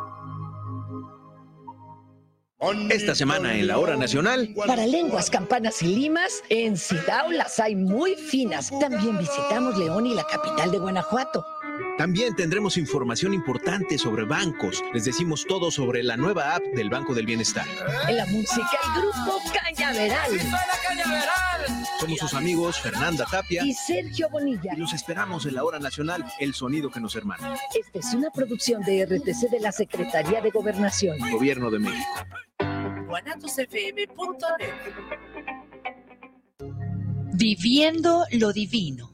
S9: Esta semana en la hora nacional.
S10: Para lenguas, campanas y limas, en Sidao las hay muy finas. También visitamos León y la capital de Guanajuato.
S9: También tendremos información importante sobre bancos. Les decimos todo sobre la nueva app del Banco del Bienestar.
S10: En la música, el grupo Cañaveral.
S9: Somos sus amigos Fernanda Tapia
S10: Y Sergio Bonilla.
S9: y los esperamos en la hora nacional, el sonido que nos hermana.
S10: Esta es una producción de RTC de la Secretaría de Gobernación.
S9: Gobierno de México.
S11: Viviendo lo Divino,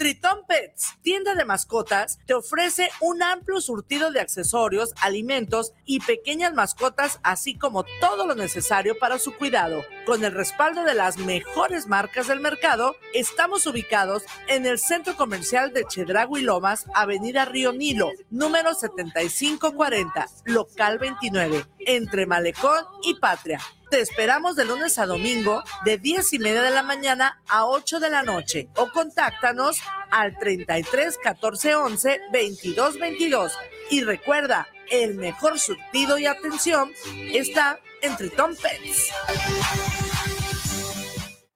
S3: Triton Pets, tienda de mascotas, te ofrece un amplio surtido de accesorios, alimentos y pequeñas mascotas, así como todo lo necesario para su cuidado. Con el respaldo de las mejores marcas del mercado, estamos ubicados en el centro comercial de Chedragui Lomas, Avenida Río Nilo, número 7540, local 29, entre Malecón y Patria. Te esperamos de lunes a domingo de 10 y media de la mañana a 8 de la noche o contáctanos al 33 14 11 22 22. Y recuerda, el mejor surtido y atención está en Triton Pets.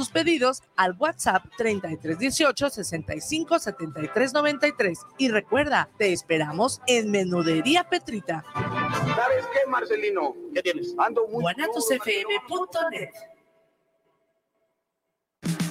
S3: tus pedidos al WhatsApp 3318 65 73 93 y recuerda, te esperamos en Menudería Petrita.
S12: ¿Sabes qué, Marcelino? ¿Qué tienes? Ando muy
S3: guanatosfm.net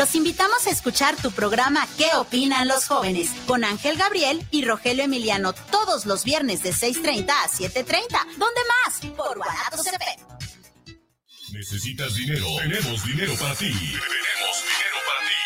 S13: Los invitamos a escuchar tu programa ¿Qué opinan los jóvenes? con Ángel Gabriel y Rogelio Emiliano todos los viernes de 6.30 a 7.30. ¿Dónde más? Por Guanatos FM.
S14: ¿Necesitas dinero? Tenemos dinero para ti. Tenemos dinero.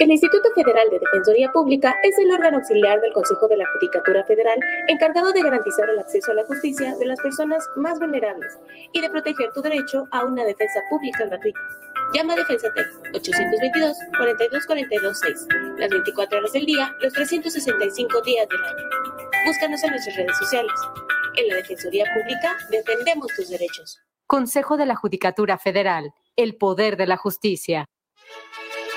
S1: El Instituto Federal de Defensoría Pública es el órgano auxiliar del Consejo de la Judicatura Federal encargado de garantizar el acceso a la justicia de las personas más vulnerables y de proteger tu derecho a una defensa pública gratuita. Llama a Defensa Tech 822 42 42 6 las 24 horas del día, los 365 días del año. Búscanos en nuestras redes sociales. En la Defensoría Pública defendemos tus derechos.
S2: Consejo de la Judicatura Federal, el poder de la justicia.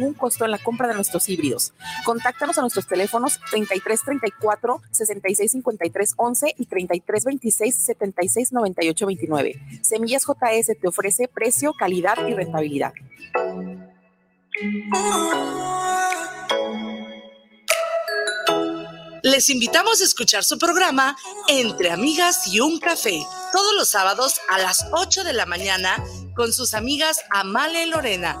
S15: ningún costo en la compra de nuestros híbridos. Contáctanos a nuestros teléfonos 3334 6653 11 y 3326 76 98 29. Semillas JS te ofrece precio, calidad y rentabilidad.
S3: Les invitamos a escuchar su programa Entre Amigas y un Café, todos los sábados a las 8 de la mañana con sus amigas Amale y Lorena,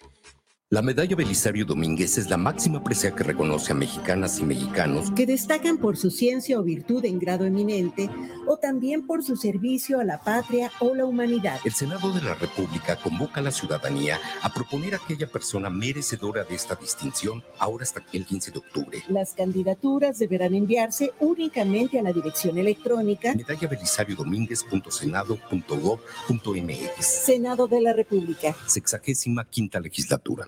S16: La medalla Belisario Domínguez es la máxima presea que reconoce a mexicanas y mexicanos
S8: que destacan por su ciencia o virtud en grado eminente o también por su servicio a la patria o la humanidad.
S16: El Senado de la República convoca a la ciudadanía a proponer a aquella persona merecedora de esta distinción ahora hasta el 15 de octubre.
S8: Las candidaturas deberán enviarse únicamente a la dirección electrónica
S16: medalla Belisario Domínguez.senado.gov.mx.
S8: Senado de la República.
S16: Sexagésima quinta legislatura.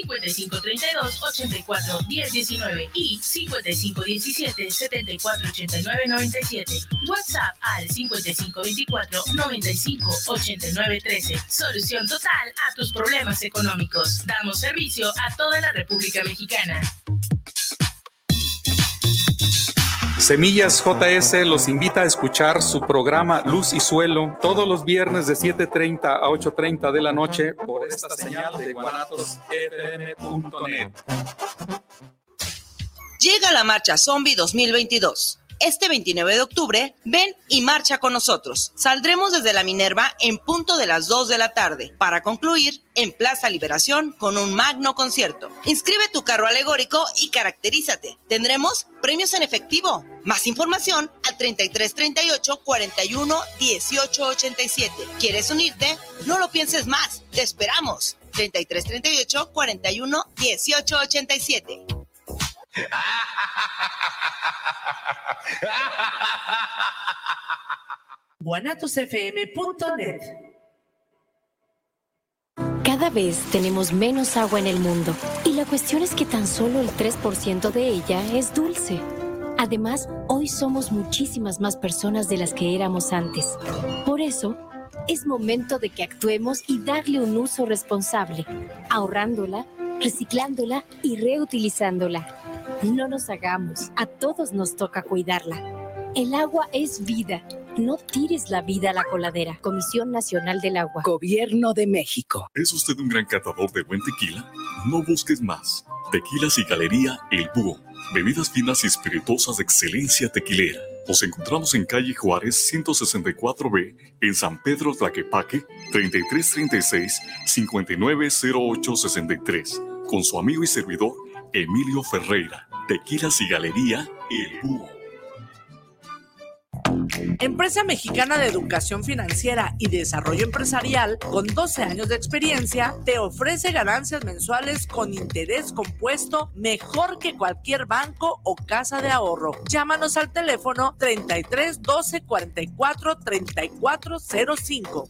S17: 84 1019 y 5517 74 89 97. WhatsApp al 5524 95 89 13. Solución total a tus problemas económicos. Damos servicio a toda la República Mexicana.
S18: Semillas JS los invita a escuchar su programa Luz y Suelo todos los viernes de 7.30 a 8.30 de la noche por esta señal de guanatosfm.net.
S19: Llega la marcha Zombie 2022 este 29 de octubre, ven y marcha con nosotros. Saldremos desde la Minerva en punto de las 2 de la tarde para concluir en Plaza Liberación con un magno concierto. Inscribe tu carro alegórico y caracterízate. Tendremos premios en efectivo. Más información al 33 38 41 18 87. ¿Quieres unirte? No lo pienses más. Te esperamos. 33 38 41 18 87.
S3: guanatosfm.net
S20: Cada vez tenemos menos agua en el mundo y la cuestión es que tan solo el 3% de ella es dulce. Además, hoy somos muchísimas más personas de las que éramos antes. Por eso, es momento de que actuemos y darle un uso responsable, ahorrándola, reciclándola y reutilizándola. No nos hagamos, a todos nos toca cuidarla. El agua es vida. No tires la vida a la coladera. Comisión Nacional del Agua.
S5: Gobierno de México.
S21: ¿Es usted un gran catador de buen tequila? No busques más. Tequilas y Galería El Búho. Bebidas finas y espirituosas de excelencia tequilera. Nos encontramos en calle Juárez 164B, en San Pedro Tlaquepaque, 3336-590863, con su amigo y servidor Emilio Ferreira. Tequilas y Galería El Búho.
S3: Empresa Mexicana de Educación Financiera y Desarrollo Empresarial, con 12 años de experiencia, te ofrece ganancias mensuales con interés compuesto mejor que cualquier banco o casa de ahorro. Llámanos al teléfono 33 12 44 34 05.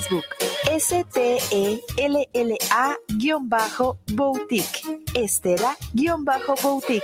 S22: S-T-E-L-L-A-Boutique. Estela-Boutique.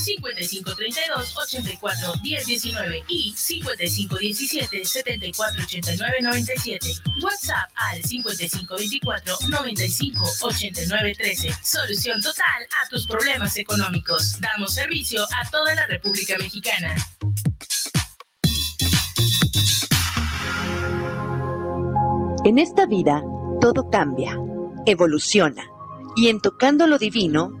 S17: 5532 84 1019 y 5517 74 89 97. WhatsApp al 5524 95 89 13. Solución total a tus problemas económicos. Damos servicio a toda la República Mexicana.
S11: En esta vida, todo cambia, evoluciona, y en Tocando lo Divino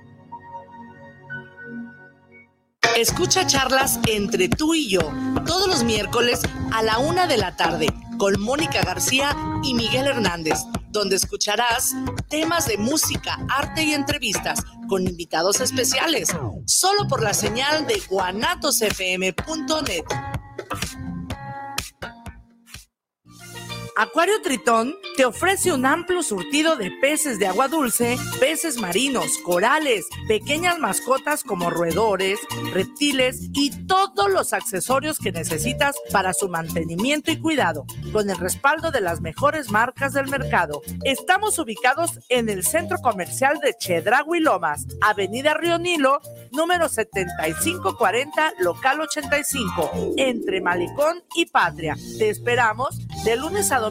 S3: Escucha charlas entre tú y yo todos los miércoles a la una de la tarde con Mónica García y Miguel Hernández, donde escucharás temas de música, arte y entrevistas con invitados especiales, solo por la señal de guanatosfm.net. Acuario Tritón te ofrece un amplio surtido de peces de agua dulce, peces marinos, corales, pequeñas mascotas como roedores, reptiles y todos los accesorios que necesitas para su mantenimiento y cuidado, con el respaldo de las mejores marcas del mercado. Estamos ubicados en el centro comercial de Chedragui Lomas, Avenida Río Nilo, número 7540, local 85, entre Malicón y Patria. Te esperamos de lunes a domingo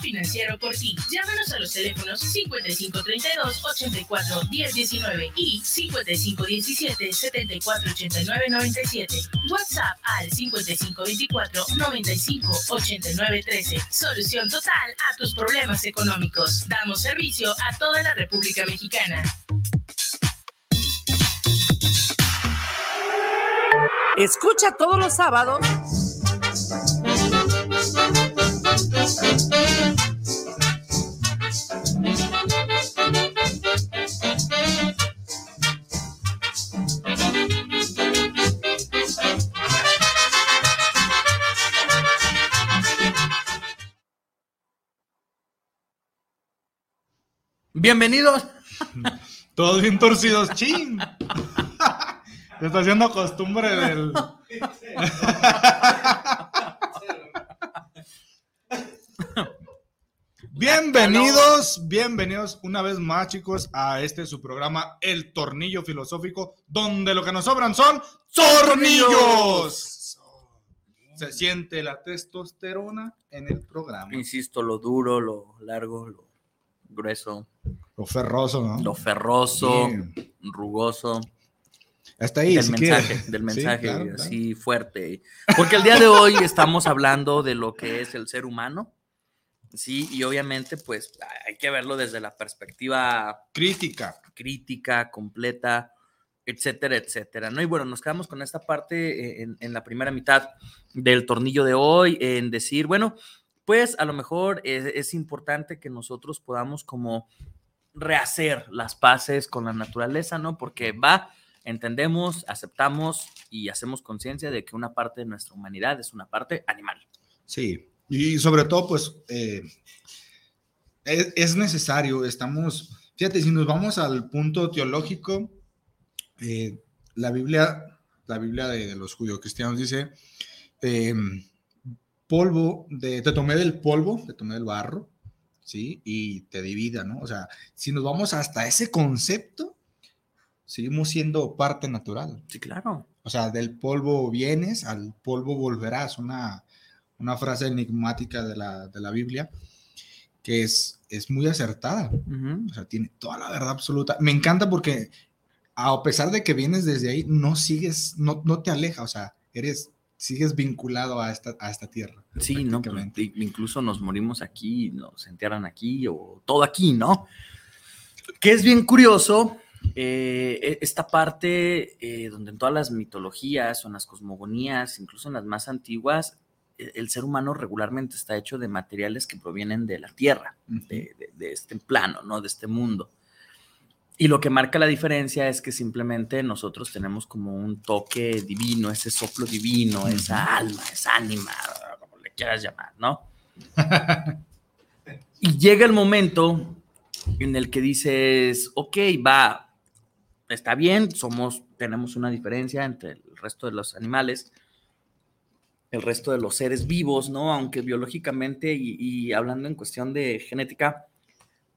S17: Financiero por ti. Llámanos a los teléfonos 5532 84 1019 y 5517 7489 97. WhatsApp al 5524 95 89 13. Solución total a tus problemas económicos. Damos servicio a toda la República Mexicana.
S3: Escucha todos los sábados.
S4: Bienvenidos.
S5: Todos bien torcidos, chin. Se está haciendo costumbre del. Bienvenidos, bienvenidos una vez más, chicos, a este su programa El Tornillo Filosófico, donde lo que nos sobran son tornillos. Se siente la testosterona en el programa.
S4: Insisto, lo duro, lo largo, lo grueso.
S5: Lo ferroso, ¿no?
S4: Lo ferroso, rugoso.
S5: Hasta ahí,
S4: Del
S5: si
S4: mensaje, del mensaje
S5: claro.
S4: así fuerte. Porque el día de hoy estamos hablando de lo que es el ser humano. Sí, y obviamente, pues hay que verlo desde la perspectiva
S5: crítica,
S4: crítica, completa, etcétera, etcétera. ¿no? Y bueno, nos quedamos con esta parte eh, en, en la primera mitad del tornillo de hoy, en decir, bueno, pues a lo mejor es, es importante que nosotros podamos como rehacer las paces con la naturaleza, ¿no? Porque va, entendemos, aceptamos y hacemos conciencia de que una parte de nuestra humanidad es una parte animal.
S5: Sí, y sobre todo, pues, eh, es, es necesario, estamos, fíjate, si nos vamos al punto teológico, eh, la Biblia, la Biblia de, los judio-cristianos dice, eh, polvo, de, te tomé del polvo, te tomé del barro, ¿sí? Y te divida, ¿no? O sea, si nos vamos hasta ese concepto, seguimos siendo parte natural.
S4: Sí, claro.
S5: O sea, del polvo vienes, al polvo volverás, una, una frase enigmática de la, de la Biblia que es, es muy acertada. O sea, tiene toda la verdad absoluta. Me encanta porque a pesar de que vienes desde ahí, no sigues, no, no te aleja, o sea, eres, sigues vinculado a esta, a esta tierra.
S4: Sí, no, pues, incluso nos morimos aquí, nos entierran aquí o todo aquí, ¿no? Que es bien curioso eh, e- esta parte eh, donde en todas las mitologías o en las cosmogonías, incluso en las más antiguas, e- el ser humano regularmente está hecho de materiales que provienen de la tierra, de, de- de este plano, ¿no? De este mundo. Y lo que marca la diferencia es que simplemente nosotros tenemos como un toque divino, ese soplo divino, esa alma, esa ánima, como le quieras llamar, ¿no? y llega el momento en el que dices, ok, va, está bien, somos, tenemos una diferencia entre el resto de los animales, el resto de los seres vivos, ¿no? Aunque biológicamente y, y hablando en cuestión de genética,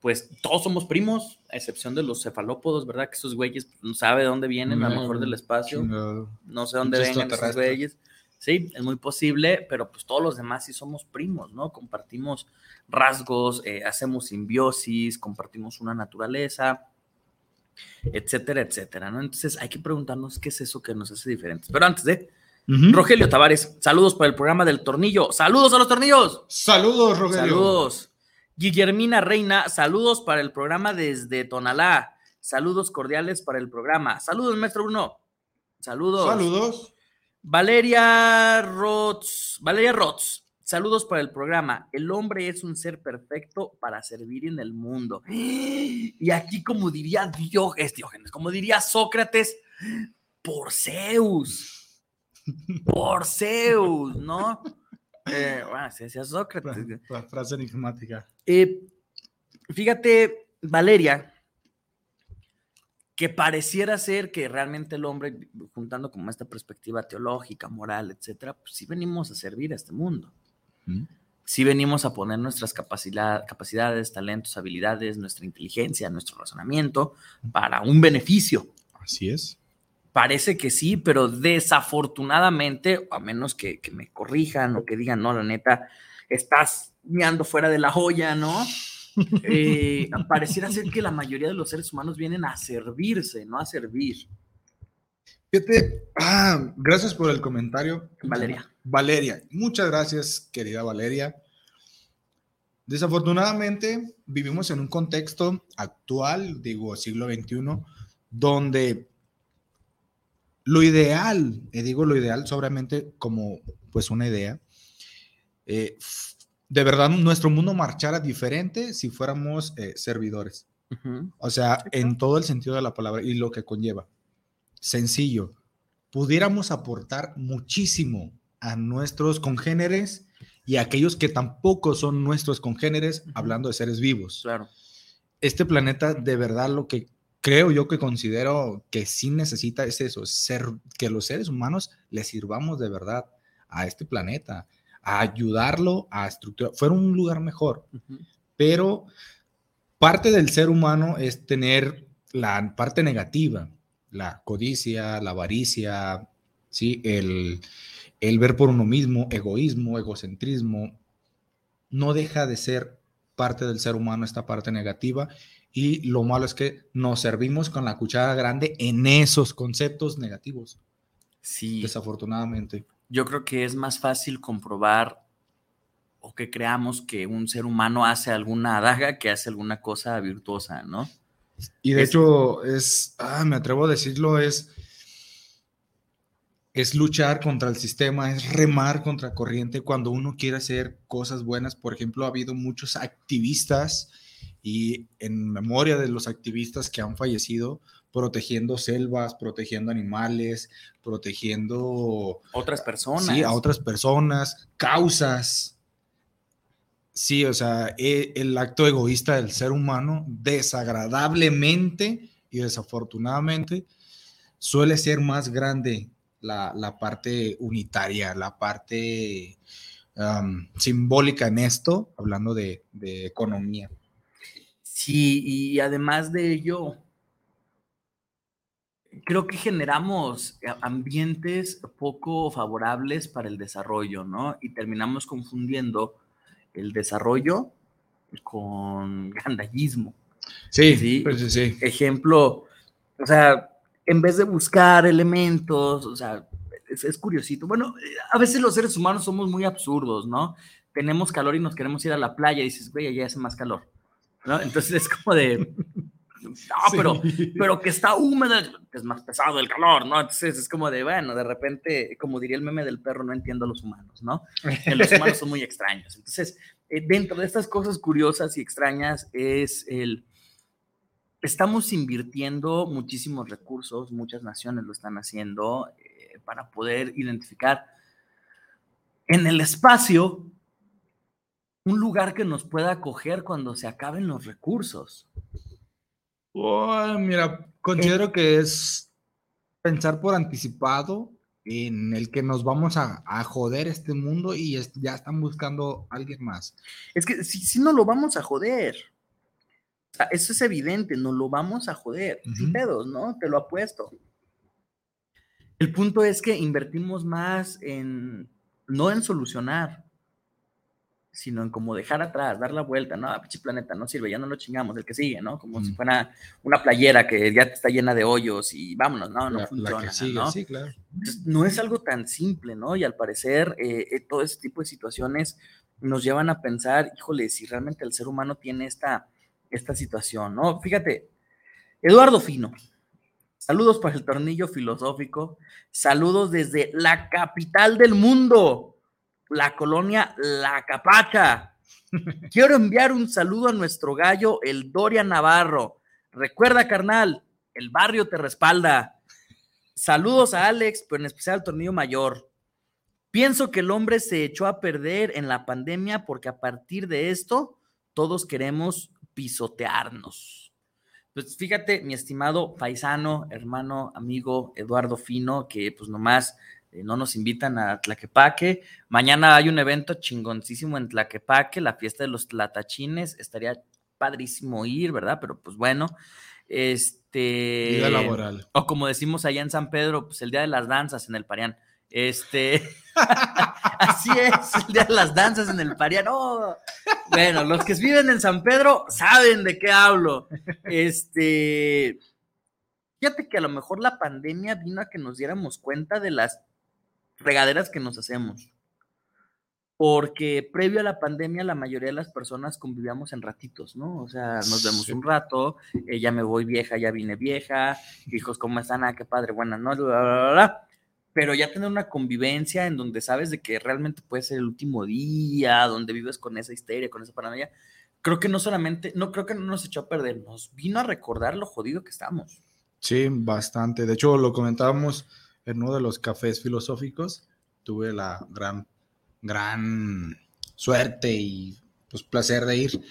S4: pues todos somos primos, a excepción de los cefalópodos, ¿verdad? Que esos güeyes pues, no sabe de dónde vienen, a lo mejor del espacio,
S5: Chingado.
S4: no sé dónde vengan esos güeyes. Sí, es muy posible, pero pues todos los demás sí somos primos, ¿no? Compartimos rasgos, eh, hacemos simbiosis, compartimos una naturaleza. etcétera, etcétera, ¿no? Entonces hay que preguntarnos qué es eso que nos hace diferentes. Pero antes de, Rogelio Tavares, saludos para el programa del tornillo. Saludos a los tornillos.
S5: Saludos, Rogelio.
S4: Saludos. Guillermina Reina, saludos para el programa desde Tonalá. Saludos cordiales para el programa. Saludos, maestro Bruno. Saludos.
S5: Saludos.
S4: Valeria Rots, Valeria Rots, saludos para el programa. El hombre es un ser perfecto para servir en el mundo. Y aquí, como diría Diógenes, Diógenes como diría Sócrates, por Zeus. Por Zeus, ¿no? Eh, bueno, decía Sócrates.
S5: La frase enigmática.
S4: Eh, fíjate, Valeria, que pareciera ser que realmente el hombre, juntando como esta perspectiva teológica, moral, etcétera, pues sí venimos a servir a este mundo. Sí venimos a poner nuestras capacidades, talentos, habilidades, nuestra inteligencia, nuestro razonamiento para un beneficio.
S5: Así es.
S4: Parece que sí, pero desafortunadamente, a menos que, que me corrijan o que digan, no, la neta, estás mirando fuera de la joya, ¿no? Eh, pareciera ser que la mayoría de los seres humanos vienen a servirse, no a servir.
S5: Fíjate, ah, gracias por el comentario.
S4: Valeria.
S5: Valeria, muchas gracias, querida Valeria. Desafortunadamente, vivimos en un contexto actual, digo, siglo XXI, donde lo ideal, y digo lo ideal solamente como pues una idea, eh, de verdad nuestro mundo marchara diferente si fuéramos eh, servidores. O sea, en todo el sentido de la palabra y lo que conlleva. Sencillo, pudiéramos aportar muchísimo a nuestros congéneres y a aquellos que tampoco son nuestros congéneres, hablando de seres vivos.
S4: Claro.
S5: Este planeta, de verdad, lo que creo yo que considero que sí necesita es eso, ser, que los seres humanos le sirvamos de verdad a este planeta a ayudarlo a estructurar, fuera un lugar mejor. Pero parte del ser humano es tener la parte negativa, la codicia, la avaricia, ¿sí? el, el ver por uno mismo, egoísmo, egocentrismo, no deja de ser parte del ser humano esta parte negativa y lo malo es que nos servimos con la cuchara grande en esos conceptos negativos.
S4: Sí.
S5: Desafortunadamente
S4: yo creo que es más fácil comprobar o que creamos que un ser humano hace alguna daga que hace alguna cosa virtuosa, ¿no?
S5: Y de hecho es, ah, me atrevo a decirlo, es, es luchar contra el sistema, es remar contra corriente cuando uno quiere hacer cosas buenas. Por ejemplo, ha habido muchos activistas y en memoria de los activistas que han fallecido, protegiendo selvas, protegiendo animales, protegiendo...
S4: Otras personas.
S5: Sí, a otras personas, causas. Sí, o sea, e, el acto egoísta del ser humano, desagradablemente y desafortunadamente, suele ser más grande la, parte unitaria, la parte simbólica en esto, hablando de, de economía.
S4: Sí, y además de ello, creo que generamos eh, ambientes poco favorables para el desarrollo, ¿no? Y terminamos confundiendo el desarrollo con gandallismo.
S5: Sí, sí, pues sí.
S4: Ejemplo, o sea, en vez de buscar elementos, o sea, es, curiosito. Bueno, a veces los seres humanos somos muy absurdos, ¿no? Tenemos calor y nos queremos ir a la playa y dices, güey, allá hace más calor, ¿no? Entonces es como de, no, pero, pero que está húmedo, es más pesado el calor, ¿no? Entonces es como de, bueno, de repente, como diría el meme del perro, no entiendo a los humanos, ¿no? los humanos son muy extraños. Entonces, eh, dentro de estas cosas curiosas y extrañas es el, estamos invirtiendo muchísimos recursos, muchas naciones lo están haciendo eh, para poder identificar en el espacio un lugar que nos pueda acoger cuando se acaben los recursos
S5: mira, considero que es pensar por anticipado en el que nos vamos a, joder este mundo y ya están buscando a alguien más.
S4: Es que si, no lo vamos a joder. eso es evidente, no lo vamos a joder. Sin pedos, ¿no? Te lo apuesto. El punto es que invertimos más en, no en solucionar, sino en como dejar atrás, dar la vuelta, no, pinche planeta no sirve, ya no lo chingamos, el que sigue, ¿no? Como si fuera una playera que ya está llena de hoyos y vámonos, no, no
S5: La- la
S4: funciona,
S5: que sigue,
S4: ¿no?
S5: sí, claro.
S4: Entonces, no es algo tan simple, ¿no? Y al parecer, eh, eh, todo ese tipo de situaciones nos llevan a pensar, híjole, si realmente el ser humano tiene esta, esta situación, ¿no? Fíjate, Eduardo Fino, saludos para el tornillo filosófico, saludos desde la capital del mundo, la colonia La Capacha. Quiero enviar un saludo a nuestro gallo, el Doria Navarro. Recuerda, carnal, el barrio te respalda. Saludos a Alex, pero en especial al tornillo mayor. Pienso que el hombre se echó a perder en la pandemia porque a partir de esto todos queremos pisotearnos. Pues fíjate, mi estimado paisano, hermano, amigo Eduardo Fino, que pues nomás no nos invitan a Tlaquepaque. Mañana hay un evento chingoncísimo en Tlaquepaque, la fiesta de los tlatachines. Estaría padrísimo ir, ¿verdad? Pero pues bueno, este...
S5: Vida laboral.
S4: O como decimos allá en San Pedro, pues el día de las danzas en el Parián. Este... Así es, el día de las danzas en el Parián. ¡Oh! Bueno, los que viven en San Pedro saben de qué hablo. Este... Fíjate que a lo mejor la pandemia vino a que nos diéramos cuenta de las regaderas que nos hacemos. Porque previo a la pandemia la mayoría de las personas convivíamos en ratitos, ¿no? O sea, nos vemos
S5: Sí.
S4: un rato, eh, ya me voy vieja, ya vine vieja, hijos, ¿cómo están? Ah, qué padre, buenas noches, bla, bla, bla, bla. Pero ya tener una convivencia en donde sabes de que realmente puede ser el último día, donde vives con esa histeria, con esa paranoia, creo que no solamente, no creo que no nos echó a perder, nos vino a recordar lo jodido que estamos.
S5: Sí, bastante. De hecho, lo comentábamos en uno de los cafés filosóficos. Tuve la gran, gran suerte y pues placer de ir.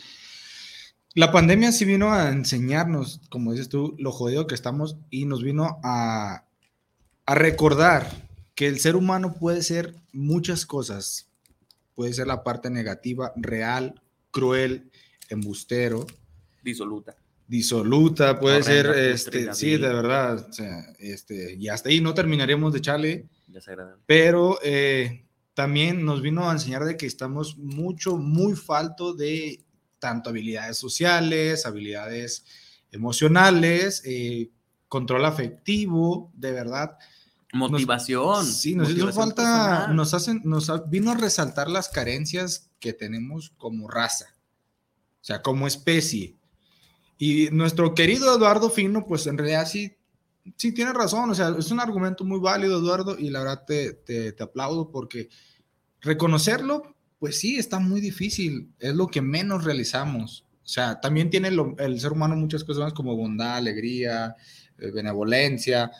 S5: La pandemia sí vino a enseñarnos, como dices tú, lo jodido que estamos y nos vino a, a recordar que el ser humano puede ser muchas cosas. Puede ser la parte negativa, real, cruel, embustero,
S4: Disoluta.
S5: Disoluta, puede ser, este, sí, de verdad, o sea, este, y hasta ahí no terminaremos de echarle, pero eh, también nos vino a enseñar de que estamos mucho, muy falto de tanto habilidades sociales, habilidades emocionales, eh, control afectivo, de verdad. Nos-
S4: Motivación.
S5: sí, nos hizo falta,
S4: personal.
S5: nos hacen, nos vino a resaltar las carencias que tenemos como raza, o sea, como especie. Y nuestro querido Eduardo Fino, pues en realidad sí, sí tiene razón, o sea, es un argumento muy válido, Eduardo, y la verdad te, te, te aplaudo porque reconocerlo, pues sí, está muy difícil, es lo que menos realizamos. O sea, también tiene el ser humano muchas cosas como bondad, alegría, eh, benevolencia,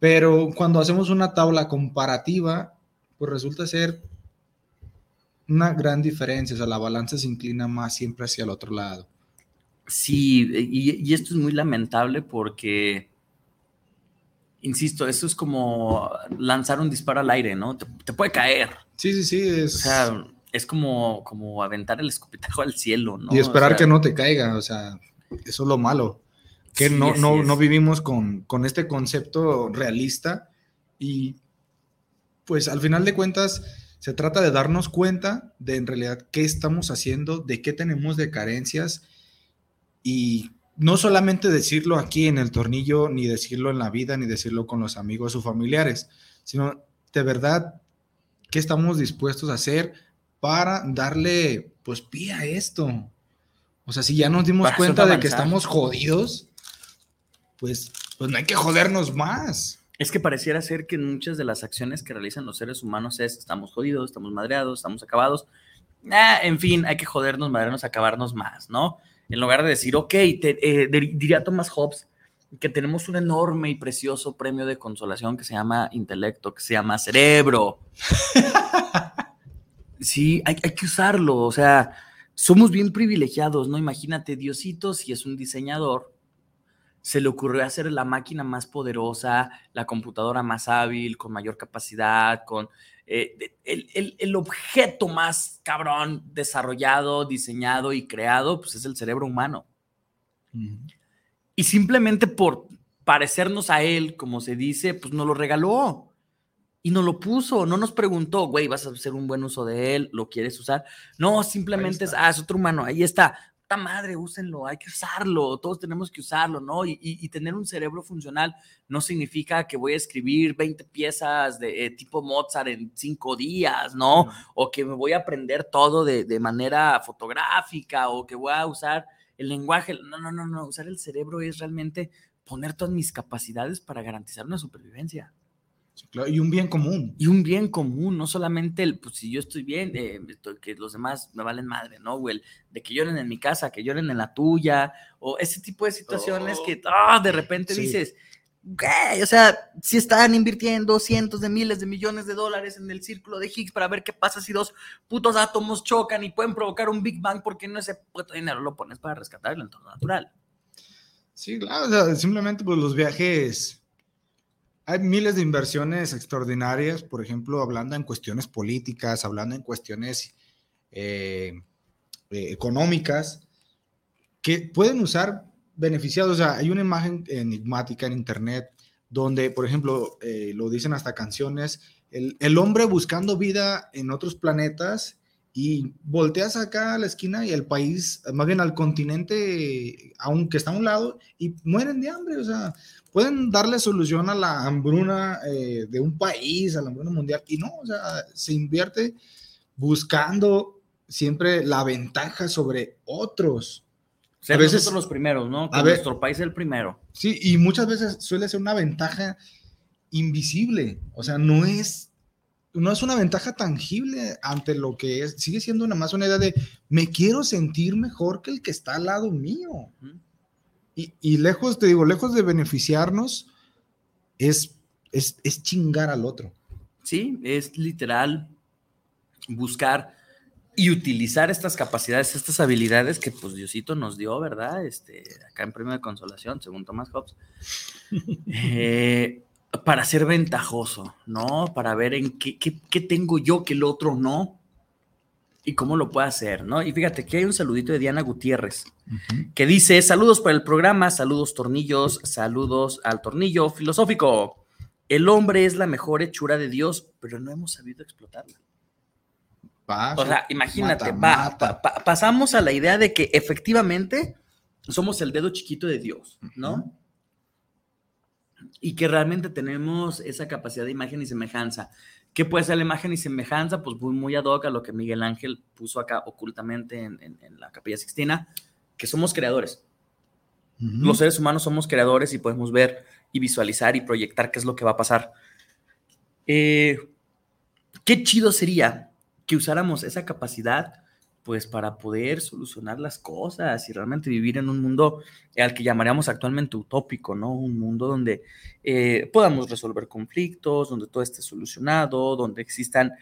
S5: pero cuando hacemos una tabla comparativa, pues resulta ser una gran diferencia, o sea, la balanza se inclina más siempre hacia el otro lado.
S4: Sí, y, y esto es muy lamentable porque, insisto, esto es como lanzar un disparo al aire, ¿no? Te, te puede caer.
S5: Sí, sí, sí, es...
S4: O sea, es como, como aventar el escupitajo al cielo, ¿no?
S5: y esperar
S4: O sea,
S5: que no te caiga, o sea, eso es lo malo, que
S4: Sí,
S5: no, no, no vivimos con, con este concepto realista y pues al final de cuentas se trata de darnos cuenta de en realidad qué estamos haciendo, de qué tenemos de carencias y no solamente decirlo aquí en el tornillo, ni decirlo en la vida, ni decirlo con los amigos o familiares, sino de verdad qué estamos dispuestos a hacer para darle pues pie a esto. O sea, si ya nos dimos
S4: Para
S5: cuenta de que estamos jodidos, pues, pues no hay que jodernos más.
S4: Es que pareciera ser que muchas de las acciones que realizan los seres humanos es estamos jodidos, estamos madreados, estamos acabados. Ah, en fin, hay que jodernos, madrearnos, acabarnos más, ¿no? En lugar de decir, ok, te- eh, dir- diría Thomas Hobbes que tenemos un enorme y precioso premio de consolación que se llama intelecto, que se llama cerebro. Sí, hay, hay que usarlo, o sea, somos bien privilegiados, ¿no? Imagínate, Diosito, si es un diseñador, se le ocurrió hacer la máquina más poderosa, la computadora más hábil, con mayor capacidad, con eh, el, el- el objeto más cabrón desarrollado, diseñado y creado, pues es el cerebro humano. Y simplemente por parecernos a él, como se dice, pues nos lo regaló. y no lo puso, no nos preguntó, güey, vas a hacer un buen uso de él, lo quieres usar. No, simplemente es, ah, es otro humano, ahí está. Puta madre, úsenlo, hay que usarlo, todos tenemos que usarlo, ¿no? Y, tener un cerebro funcional no significa que voy a escribir 20 piezas de eh, tipo Mozart en cinco días, ¿no? O que me voy a aprender todo de, de manera fotográfica o que voy a usar el lenguaje. No, no, no, no, usar el cerebro es realmente poner todas mis capacidades para garantizar una supervivencia
S5: y un bien común.
S4: Y un bien común, no solamente el, pues si yo estoy bien, eh, que los demás me valen madre, ¿no? O el de que lloren en mi casa, que lloren en la tuya, o ese tipo de situaciones que ah, de repente dices, ¿qué? O sea, si están invirtiendo cientos de miles de millones de dólares en el círculo de Higgs para ver qué pasa si dos putos átomos chocan y pueden provocar un Big Bang, ¿por qué no ese puto dinero lo pones para rescatar el entorno natural?
S5: Sí, claro, simplemente pues los viajes hay miles de inversiones extraordinarias, por ejemplo, hablando en cuestiones políticas, hablando en cuestiones eh, eh, económicas, que pueden usar beneficiados. O sea, hay una imagen enigmática en Internet donde, por ejemplo, eh, lo dicen hasta canciones, el, el, hombre buscando vida en otros planetas y volteas acá a la esquina y el país, más bien al continente, aunque está a un lado, y mueren de hambre. O sea, pueden darle solución a la hambruna eh, de un país, a la hambruna mundial, y no, o sea, se invierte buscando siempre la ventaja sobre otros.
S4: a veces son los primeros, ¿no? Que nuestro país es el primero.
S5: Sí, y muchas veces suele ser una ventaja invisible, o sea, no es no es una ventaja tangible ante lo que es, sigue siendo nada más una idea de me quiero sentir mejor que el que está al lado mío. Y, lejos, te digo, lejos de beneficiarnos, es, es, chingar al otro.
S4: Sí, es literal buscar y utilizar estas capacidades, estas habilidades que pues Diosito nos dio, ¿verdad? Este, acá en Premio de Consolación, según Thomas Hobbes, eh, para ser ventajoso, ¿no? Para ver en qué, qué, qué, tengo yo que el otro no y cómo lo puede hacer, ¿no? Y fíjate, aquí hay un saludito de Diana Gutiérrez que dice, saludos para el programa, saludos tornillos, saludos al tornillo filosófico. El hombre es la mejor hechura de Dios, pero no hemos sabido explotarla. o sea, imagínate, pasamos a la idea de que efectivamente somos el dedo chiquito de Dios, ¿no? Y que realmente tenemos esa capacidad de imagen y semejanza. ¿Qué puede ser la imagen y semejanza? Pues muy, muy ad hoc a lo que Miguel Ángel puso acá ocultamente en, la Capilla Sixtina, que somos creadores. Los seres humanos somos creadores y podemos ver y visualizar y proyectar qué es lo que va a pasar. Eh, qué chido sería que usáramos esa capacidad pues para poder solucionar las cosas y realmente vivir en un mundo al que llamaríamos actualmente utópico, ¿no? Un mundo donde eh, podamos resolver conflictos, donde todo esté solucionado, donde existan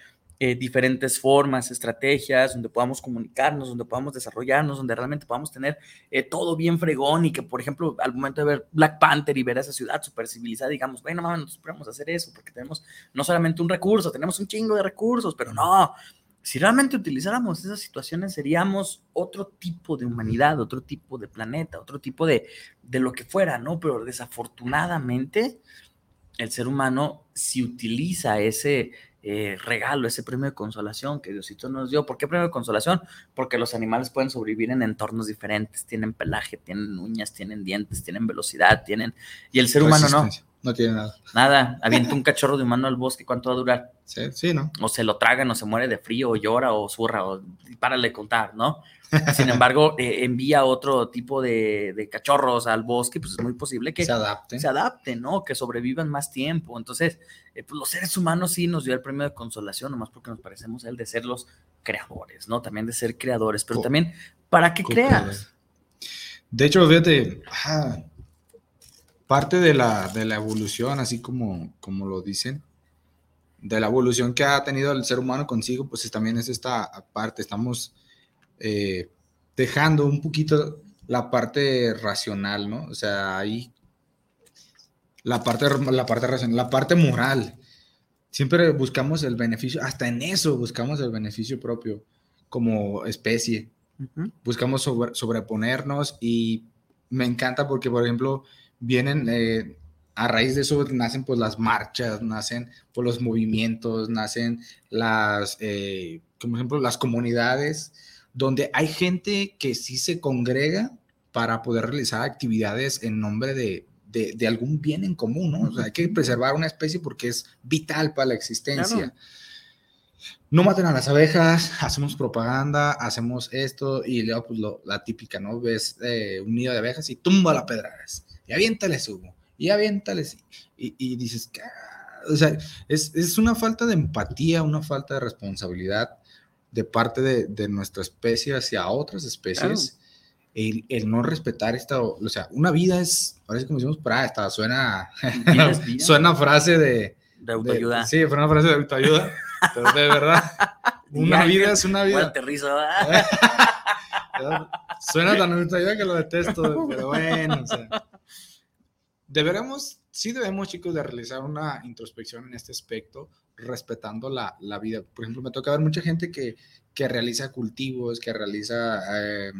S4: eh, diferentes formas, estrategias, donde podamos comunicarnos, donde podamos desarrollarnos, donde realmente podamos tener eh, todo bien fregón y que, por ejemplo, al momento de ver Black Panther y ver esa ciudad súper civilizada, digamos, bueno, mames, nosotros podemos hacer eso porque tenemos no solamente un recurso, tenemos un chingo de recursos, pero no, si realmente utilizáramos esas situaciones, seríamos otro tipo de humanidad, otro tipo de planeta, otro tipo de, de lo que fuera, ¿no? Pero desafortunadamente, el ser humano, si utiliza ese eh, regalo, ese premio de consolación que Diosito nos dio, ¿por qué premio de consolación? Porque los animales pueden sobrevivir en entornos diferentes, tienen pelaje, tienen uñas, tienen dientes, tienen velocidad, tienen... Y el ser humano no
S5: no tiene nada.
S4: Nada. Avienta un cachorro de humano al bosque, ¿cuánto va a durar?
S5: Sí, sí, ¿no?
S4: O se lo tragan, o se muere de frío, o llora, o zurra, o párale contar, ¿no? Sin embargo, eh, envía otro tipo de, cachorros al bosque, pues es muy posible que
S5: se adapten,
S4: se adapten ¿no? Que sobrevivan más tiempo. Entonces, eh, pues los seres humanos sí nos dio el premio de consolación, nomás porque nos parecemos a él de ser los creadores, ¿no? También de ser creadores, pero también para que creas.
S5: De hecho, fíjate, parte de la, evolución, así como, como lo dicen, de la evolución que ha tenido el ser humano consigo, pues también es esta parte, estamos eh, dejando un poquito la parte racional, ¿no? O sea, ahí la parte, la parte racional, la parte moral. Siempre buscamos el beneficio, hasta en eso buscamos el beneficio propio como especie. Buscamos sobreponernos y me encanta porque, por ejemplo, vienen, eh, a raíz de eso nacen pues las marchas, nacen pues los movimientos, nacen las, eh, como ejemplo, las comunidades, donde hay gente que sí se congrega para poder realizar actividades en nombre de, de, algún bien en común, ¿no? O sea, hay que preservar una especie porque es vital para la existencia. No maten a las abejas, hacemos propaganda, hacemos esto y luego pues la típica, ¿no? Ves eh, un nido de abejas y tumba la pedradas y aviéntale humo y aviéntales. Y, y dices, o sea, es, es, una falta de empatía, una falta de responsabilidad de parte de, de nuestra especie hacia otras especies. El, el, no respetar esta, o sea, una vida es, parece como decimos, para esta suena, suena frase de,
S4: de autoayuda.
S5: sí, fue una frase de autoayuda, pero de verdad, una vida es una vida. suena tan autoayuda que lo detesto, pero bueno, o sea deberemos, sí debemos, chicos, de realizar una introspección en este aspecto, respetando la, la vida. Por ejemplo, me toca ver mucha gente que, que realiza cultivos, que realiza eh,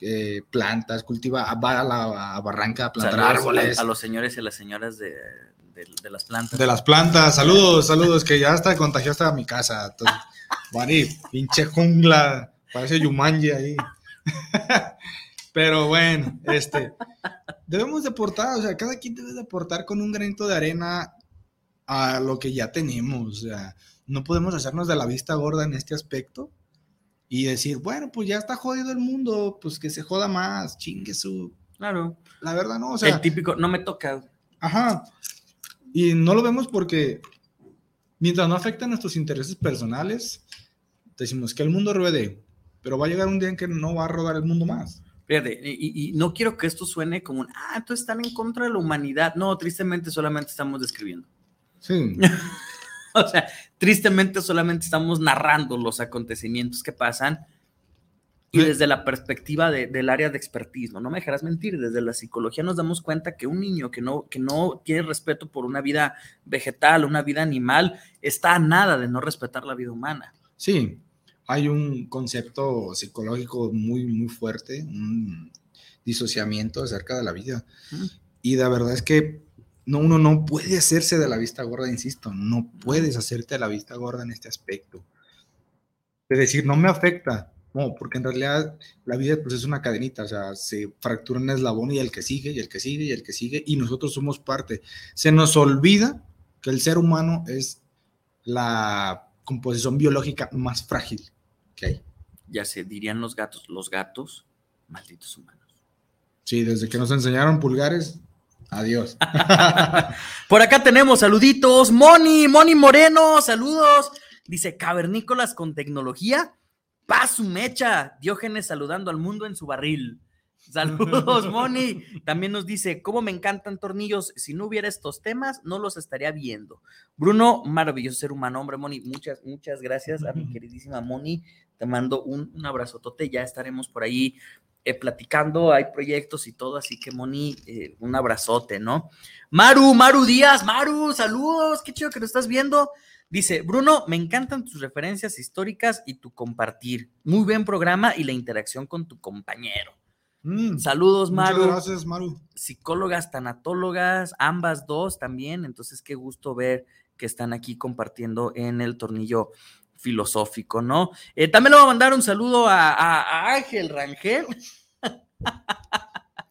S5: eh, plantas, cultiva, va a la barranca a plantar árboles.
S4: A, los señores y a las señoras de, de, las plantas.
S5: De las plantas, saludos, saludos, que ya está contagiado hasta mi casa. Entonces, pinche jungla, parece Yumanji ahí. Pero bueno, este, debemos de aportar, o sea, cada quien debe de aportar con un granito de arena a lo que ya tenemos, o sea, no podemos hacernos de la vista gorda en este aspecto y decir, bueno, pues ya está jodido el mundo, pues que se joda más, chingue su.
S4: Claro.
S5: La verdad, no, o sea.
S4: El típico, no me toca.
S5: Ajá. Y no lo vemos porque mientras no afecta a nuestros intereses personales, decimos que el mundo ruede, pero va a llegar un día en que no va a rodar el mundo más.
S4: Fíjate, y, no quiero que esto suene como un, ah, entonces están en contra de la humanidad. No, tristemente solamente estamos describiendo.
S5: Sí.
S4: o sea, tristemente solamente estamos narrando los acontecimientos que pasan y desde la perspectiva del área de expertise, ¿no? No me dejarás mentir, desde la psicología nos damos cuenta que un niño que no, que no tiene respeto por una vida vegetal, una vida animal, está a nada de no respetar la vida humana.
S5: Sí, hay un concepto psicológico muy, muy fuerte, un disociamiento acerca de la vida. Y la verdad es que no, uno no puede hacerse de la vista gorda, insisto, no puedes hacerte de la vista gorda en este aspecto. Es decir, no me afecta, no, porque en realidad la vida pues, es una cadenita, o sea, se fractura un eslabón y el que sigue, y el que sigue, y el que sigue, y nosotros somos parte. Se nos olvida que el ser humano es la composición biológica más frágil
S4: ya se dirían los gatos, los gatos, malditos humanos.
S5: Sí, desde que nos enseñaron pulgares, adiós.
S4: Por acá tenemos saluditos. Moni, Moni Moreno, saludos. Dice cavernícolas con tecnología. Paz su mecha. Diógenes saludando al mundo en su barril. Saludos, Moni. También nos dice, ¿cómo me encantan tornillos? Si no hubiera estos temas, no los estaría viendo. Bruno, maravilloso ser humano, hombre, Moni. Muchas, muchas gracias a mi queridísima Moni. Te mando un, un abrazotote. Ya estaremos por ahí eh, platicando. Hay proyectos y todo, así que, Moni, eh, un abrazote, ¿no? Maru, Maru Díaz, Maru, saludos. Qué chido que lo estás viendo. Dice, Bruno, me encantan tus referencias históricas y tu compartir. Muy buen programa y la interacción con tu compañero. Mm, Saludos, Maru.
S5: Muchas gracias, Maru.
S4: Psicólogas, tanatólogas, ambas dos también. Entonces, qué gusto ver que están aquí compartiendo en el tornillo filosófico, ¿no? Eh, también le voy a mandar un saludo a, Ángel Rangel.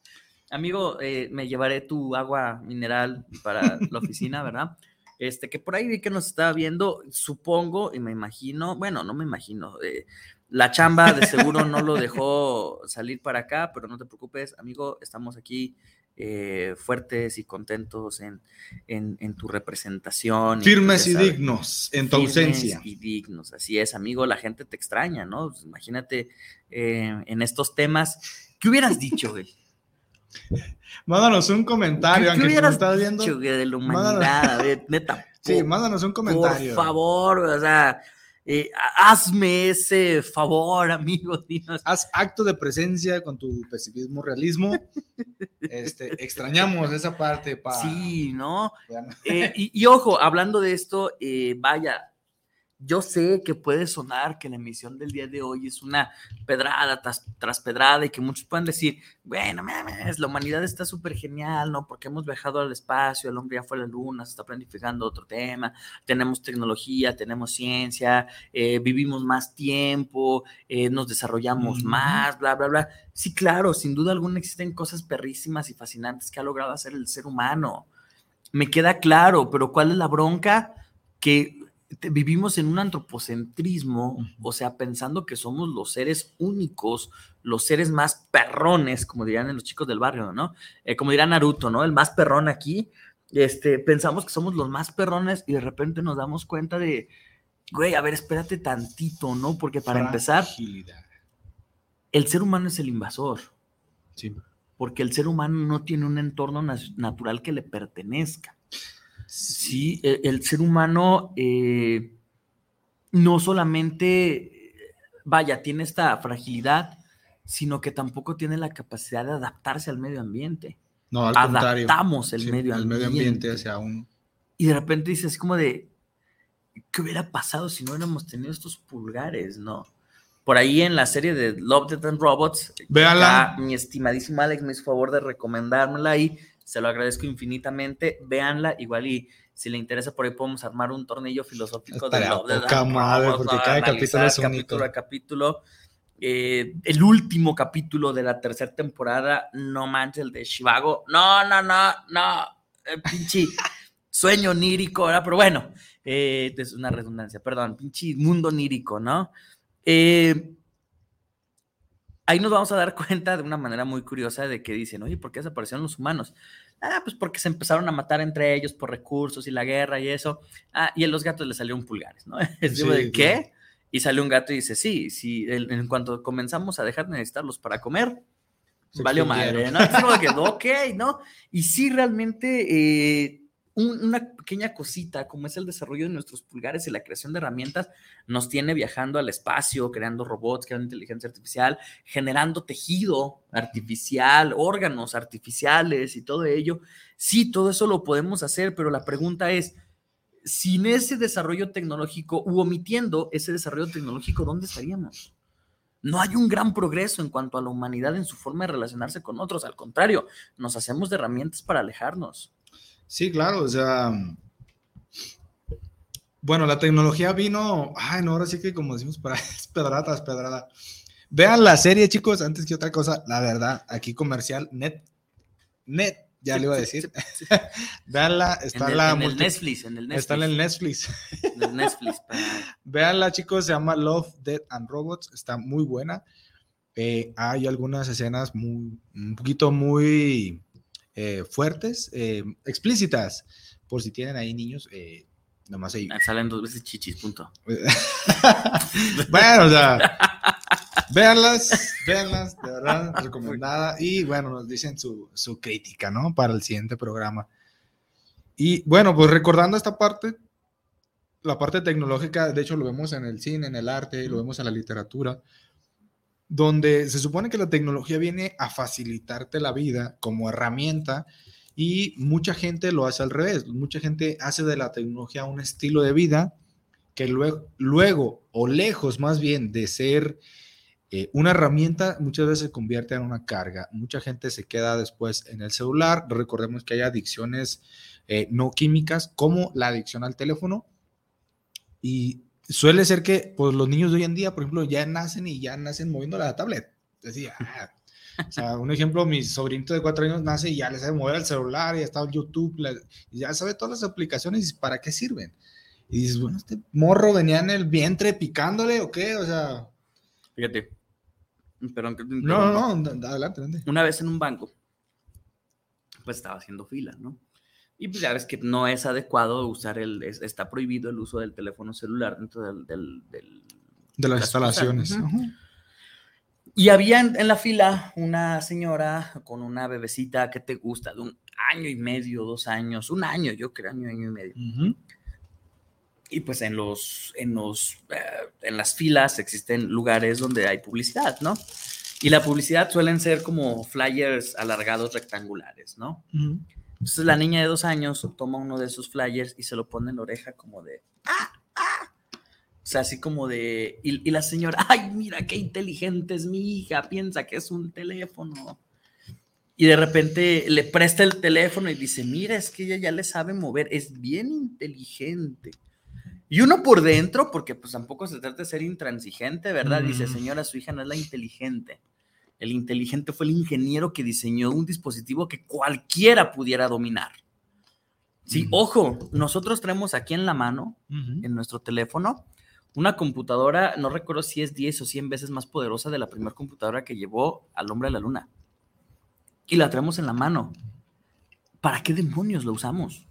S4: Amigo, eh, me llevaré tu agua mineral para la oficina, ¿verdad? Este, que por ahí vi que nos estaba viendo, supongo y me imagino, bueno, no me imagino, eh, la chamba de seguro no lo dejó salir para acá, pero no te preocupes, amigo, estamos aquí eh, fuertes y contentos en, en, tu representación.
S5: Firmes y dignos en tu ausencia.
S4: Y dignos, así es, amigo, la gente te extraña, ¿no? Pues, imagínate eh, en estos temas, ¿qué hubieras dicho, güey?
S5: Mándanos un comentario,
S4: ¿Qué, hubieras estás viendo? Dicho, de la humanidad, neta.
S5: Sí, mándanos un comentario.
S4: Por favor, o sea, eh, hazme ese favor, amigo.
S5: Haz acto de presencia con tu pesimismo, realismo. Este, extrañamos esa parte.
S4: Sí, ¿no? Eh, y, ojo, hablando de esto, eh, vaya, Yo sé que puede sonar que la emisión del día de hoy es una pedrada tras, tras pedrada y que muchos pueden decir, bueno, mames, la humanidad está súper genial, ¿no? Porque hemos viajado al espacio, el hombre ya fue a la luna, se está planificando otro tema, tenemos tecnología, tenemos ciencia, eh, vivimos más tiempo, eh, nos desarrollamos más, bla, bla, bla. Sí, claro, sin duda alguna existen cosas perrísimas y fascinantes que ha logrado hacer el ser humano. Me queda claro, pero ¿cuál es la bronca? Que vivimos en un antropocentrismo, o sea, pensando que somos los seres únicos, los seres más perrones, como dirían los chicos del barrio, ¿no? Eh, como dirá Naruto, ¿no? El más perrón aquí. Este, pensamos que somos los más perrones y de repente nos damos cuenta de, güey, a ver, espérate tantito, ¿no? Porque para empezar, el ser humano es el invasor.
S5: Sí.
S4: Porque el ser humano no tiene un entorno natural que le pertenezca. Sí, e, el, ser humano eh, no solamente, vaya, tiene esta fragilidad, sino que tampoco tiene la capacidad de adaptarse al medio ambiente.
S5: No, al
S4: Adaptamos el medio ambiente.
S5: El medio ambiente hacia un...
S4: Y de repente dices como de, ¿qué hubiera pasado si no hubiéramos tenido estos pulgares, no? Por ahí en la serie de Love, Death and Robots,
S5: Véala.
S4: mi estimadísimo Alex me hizo favor de recomendármela ahí se lo agradezco infinitamente. Véanla, igual y si le interesa por ahí podemos armar un tornillo filosófico
S5: de, lo, de madre, porque cada capítulo es
S4: capítulo a capítulo. Eh, el último capítulo de la tercera temporada, no manches, el de Chivago. No, no, no, no, eh, pinche sueño nírico, ¿verdad? Pero bueno, eh, es una redundancia, perdón, pinche mundo nírico, ¿no? Ahí nos vamos a dar cuenta de una manera muy curiosa de que dicen, oye, ¿por qué desaparecieron los humanos? Ah, pues porque se empezaron a matar entre ellos por recursos y la guerra y eso. Ah, y a los gatos les salieron pulgares, ¿no? Es de, ¿qué? Y sale un gato y dice, sí, sí, en cuanto comenzamos a dejar de necesitarlos para comer, valió madre, ¿no? Es como que, ok, ¿no? Y sí, realmente... Eh, una pequeña cosita como es el desarrollo de nuestros pulgares y la creación de herramientas nos tiene viajando al espacio, creando robots, creando inteligencia artificial, generando tejido artificial, órganos artificiales y todo ello. Sí, todo eso lo podemos hacer, pero la pregunta es, sin ese desarrollo tecnológico u omitiendo ese desarrollo tecnológico, ¿dónde estaríamos? No hay un gran progreso en cuanto a la humanidad en su forma de relacionarse con otros, al contrario, nos hacemos de herramientas para alejarnos.
S5: Sí, claro, o sea, bueno, la tecnología vino, ay, no, ahora sí que como decimos, para, es pedrada, es pedrada. Vean la serie, chicos, antes que otra cosa, la verdad, aquí comercial, net, net, ya le iba a decir. Veanla, está en, la
S4: en el Netflix, en el Netflix.
S5: Está en el Netflix.
S4: En el Netflix.
S5: Veanla, chicos, se llama Love, Dead and Robots, está muy buena. Eh, hay algunas escenas muy, un poquito muy eh, fuertes, eh, explícitas, por si tienen ahí niños, eh, nomás ahí.
S4: Ah, salen dos veces chichis, punto.
S5: bueno, o sea, véanlas, véanlas, de verdad, recomendada. Y bueno, nos dicen su, su crítica, ¿no? Para el siguiente programa. Y bueno, pues recordando esta parte, la parte tecnológica, de hecho lo vemos en el cine, en el arte, lo vemos en la literatura donde se supone que la tecnología viene a facilitarte la vida como herramienta y mucha gente lo hace al revés. Mucha gente hace de la tecnología un estilo de vida que luego, luego o lejos más bien de ser eh, una herramienta, muchas veces se convierte en una carga. Mucha gente se queda después en el celular. Recordemos que hay adicciones eh, no químicas como la adicción al teléfono. Y suele ser que pues, los niños de hoy en día, por ejemplo, ya nacen y ya nacen moviendo la tablet. Decía, ah, o sea, un ejemplo, mi sobrinito de cuatro años nace y ya le sabe mover el celular, ya está en YouTube, ya sabe todas las aplicaciones y para qué sirven. Y dices, bueno, este morro venía en el vientre picándole o qué, o sea.
S4: Fíjate. Perdón,
S5: no, no, no, adelante, adelante.
S4: Una vez en un banco, pues estaba haciendo fila, ¿no? Y pues ya ves que no es adecuado usar el, está prohibido el uso del teléfono celular dentro del...
S5: de las instalaciones.
S4: Y había en, la fila una señora con una bebecita que te gusta, de un año y medio, dos años, un año, yo creo, año, año y medio. Y pues en los, en los, eh, en las filas existen lugares donde hay publicidad, ¿no? Y la publicidad suelen ser como flyers alargados rectangulares, ¿no? Entonces la niña de dos años toma uno de esos flyers y se lo pone en la oreja como de, ¡ah! ¡ah! sea, así como de, y, y la señora, ay, mira qué inteligente es mi hija, piensa que es un teléfono. Y de repente le presta el teléfono y dice, mira, es que ella ya le sabe mover, es bien inteligente. Y uno por dentro, porque pues tampoco se trata de ser intransigente, ¿verdad? Dice,
S5: Mm.
S4: señora, su hija no es la inteligente. El inteligente fue el ingeniero que diseñó un dispositivo que cualquiera pudiera dominar. Sí, ojo, nosotros traemos aquí en la mano, en nuestro teléfono, una computadora, no recuerdo si es 10 o 100 veces más poderosa de la primera computadora que llevó al hombre a la luna. Y la traemos en la mano. ¿Para qué demonios lo usamos?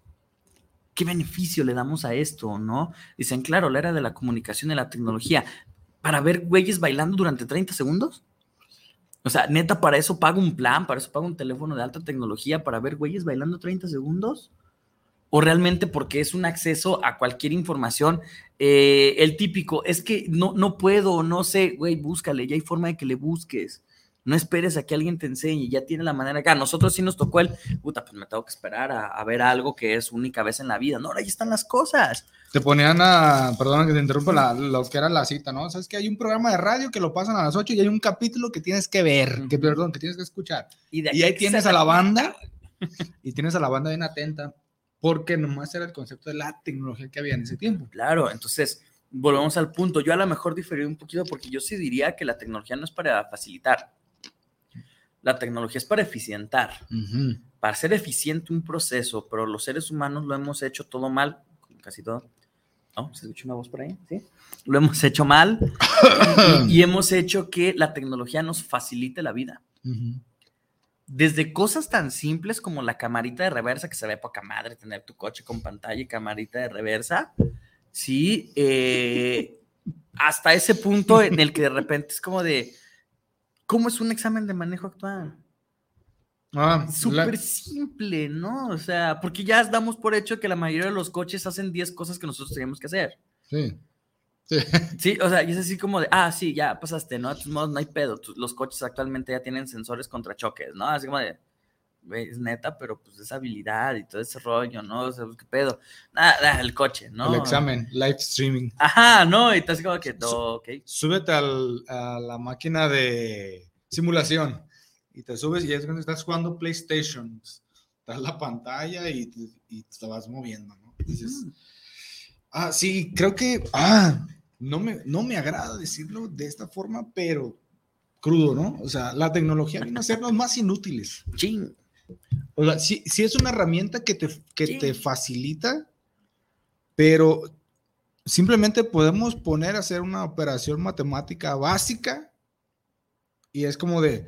S4: ¿Qué beneficio le damos a esto, no? Dicen, claro, la era de la comunicación y la tecnología. ¿Para ver güeyes bailando durante 30 segundos? O sea, neta, para eso pago un plan, para eso pago un teléfono de alta tecnología, para ver güeyes bailando 30 segundos. O realmente porque es un acceso a cualquier información. Eh, el típico, es que no, no puedo, no sé, güey, búscale, ya hay forma de que le busques. No esperes a que alguien te enseñe, ya tiene la manera acá. A nosotros sí nos tocó el, puta, pues me tengo que esperar a, a ver algo que es única vez en la vida. No, ahora ahí están las cosas.
S5: Te ponían a, perdón que te interrumpa, la- lo que era la cita, ¿no? Sabes que hay un programa de radio que lo pasan a las 8 y hay un capítulo que tienes que ver, que perdón, que tienes que escuchar.
S4: Y, de
S5: Y
S4: aquí
S5: ahí tienes a la banda y tienes a la banda bien atenta, porque nomás era el concepto de la tecnología que había en ese tiempo.
S4: Claro, entonces volvemos al punto. Yo a lo mejor diferí un poquito porque yo sí diría que la tecnología no es para facilitar. La tecnología es para eficientar, para hacer eficiente un proceso, pero los seres humanos lo hemos hecho todo mal, casi todo. ¿No? ¿Se escucha una voz por ahí? Sí. Lo hemos hecho mal y, y hemos hecho que la tecnología nos facilite la vida. Desde cosas tan simples como la camarita de reversa, que se ve poca madre tener tu coche con pantalla y camarita de reversa, sí, eh, hasta ese punto en el que de repente es como de, ¿cómo es un examen de manejo actual?
S5: Ah,
S4: Súper
S5: la-
S4: simple, ¿no? O sea, porque ya damos por hecho que la mayoría de los coches hacen 10 cosas que nosotros tenemos que hacer.
S5: Sí. Sí.
S4: Sí, o sea, y es así como de, ah, sí, ya pasaste, ¿no? De todos modos, no hay pedo. Los coches actualmente ya tienen sensores contra choques, ¿no? Así como de, es neta, pero pues es habilidad y todo ese rollo, ¿no? O sea, pues, ¿qué pedo? Nada, el coche, ¿no?
S5: El examen, live streaming.
S4: Ajá, no, y estás como que, no, ok.
S5: Súbete al- a la máquina de simulación y te subes y es cuando estás jugando PlayStation. Estás la pantalla y, y te vas moviendo, ¿no? Dices, ah, sí, creo que, ah, no me, no me agrada decirlo de esta forma, pero crudo, ¿no? O sea, la tecnología vino a hacernos más inútiles.
S4: Ching.
S5: O sea, sí, sí es una herramienta que te, que te facilita, pero simplemente podemos poner a hacer una operación matemática básica y es como de,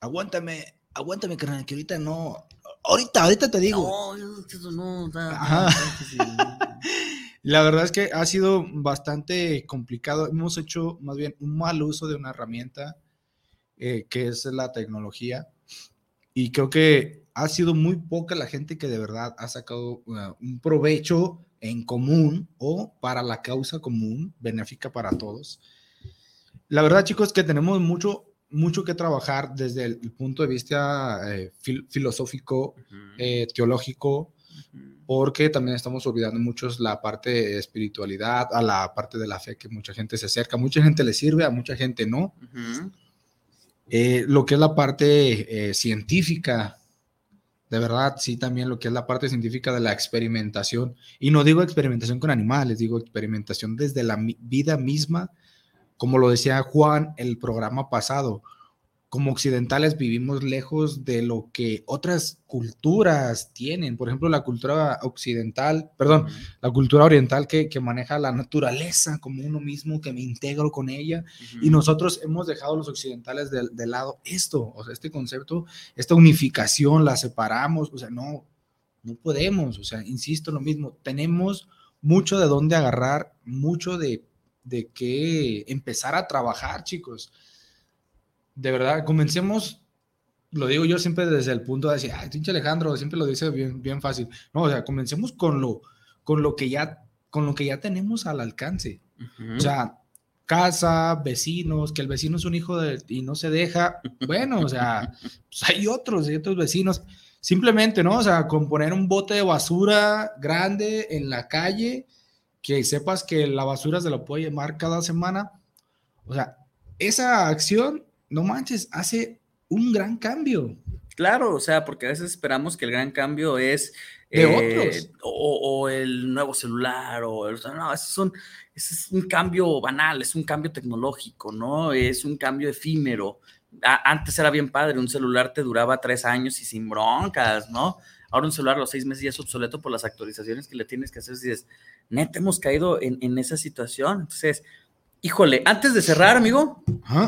S5: aguántame, aguántame, carnal, que ahorita no, ahorita, ahorita te digo.
S4: No, eso no, no,
S5: Ajá.
S4: no,
S5: La verdad es que ha sido bastante complicado. Hemos hecho más bien un mal uso de una herramienta eh, que es la tecnología. Y creo que ha sido muy poca la gente que de verdad ha sacado uh, un provecho en común o para la causa común, benéfica para todos. La verdad, chicos, que tenemos mucho, mucho que trabajar desde el, el punto de vista eh, fil- filosófico, eh, teológico, porque también estamos olvidando muchos la parte de espiritualidad, a la parte de la fe que mucha gente se acerca, mucha gente le sirve, a mucha gente no.
S4: Ujú.
S5: Eh, lo que es la parte eh, científica, de verdad, sí, también lo que es la parte científica de la experimentación. Y no digo experimentación con animales, digo experimentación desde la vida misma, como lo decía Juan el programa pasado. Como occidentales vivimos lejos de lo que otras culturas tienen. Por ejemplo, la cultura occidental, perdón, la cultura oriental que, que maneja la naturaleza como uno mismo, que me integro con ella. Y nosotros hemos dejado los occidentales de, de lado esto, o sea, este concepto, esta unificación, la separamos, o sea, no, no podemos, o sea, insisto lo mismo, tenemos mucho de dónde agarrar, mucho de, de qué empezar a trabajar, chicos. De verdad, comencemos, lo digo yo siempre desde el punto de decir, ay, pinche Alejandro, siempre lo dice bien, bien fácil. No, o sea, comencemos con lo, con lo que ya, con lo que ya tenemos al alcance. O sea, casa, vecinos, que el vecino es un hijo de, y no se deja. Bueno, o sea, pues hay otros, hay otros vecinos. Simplemente, ¿no? O sea, con poner un bote de basura grande en la calle, que sepas que la basura se lo puede llevar cada semana. O sea, esa acción, no manches, hace un gran cambio.
S4: Claro, o sea, porque a veces esperamos que el gran cambio es
S5: De
S4: eh,
S5: otros.
S4: O, o el nuevo celular, o, el- no, ese es, un, ese es un cambio banal, es un cambio tecnológico, ¿no? Es un cambio efímero. A- antes era bien padre, un celular te duraba tres años y sin broncas, ¿no? Ahora un celular a los seis meses ya es obsoleto por las actualizaciones que le tienes que hacer. Si dices, neta, hemos caído en, en esa situación. Entonces, híjole, antes de cerrar, amigo,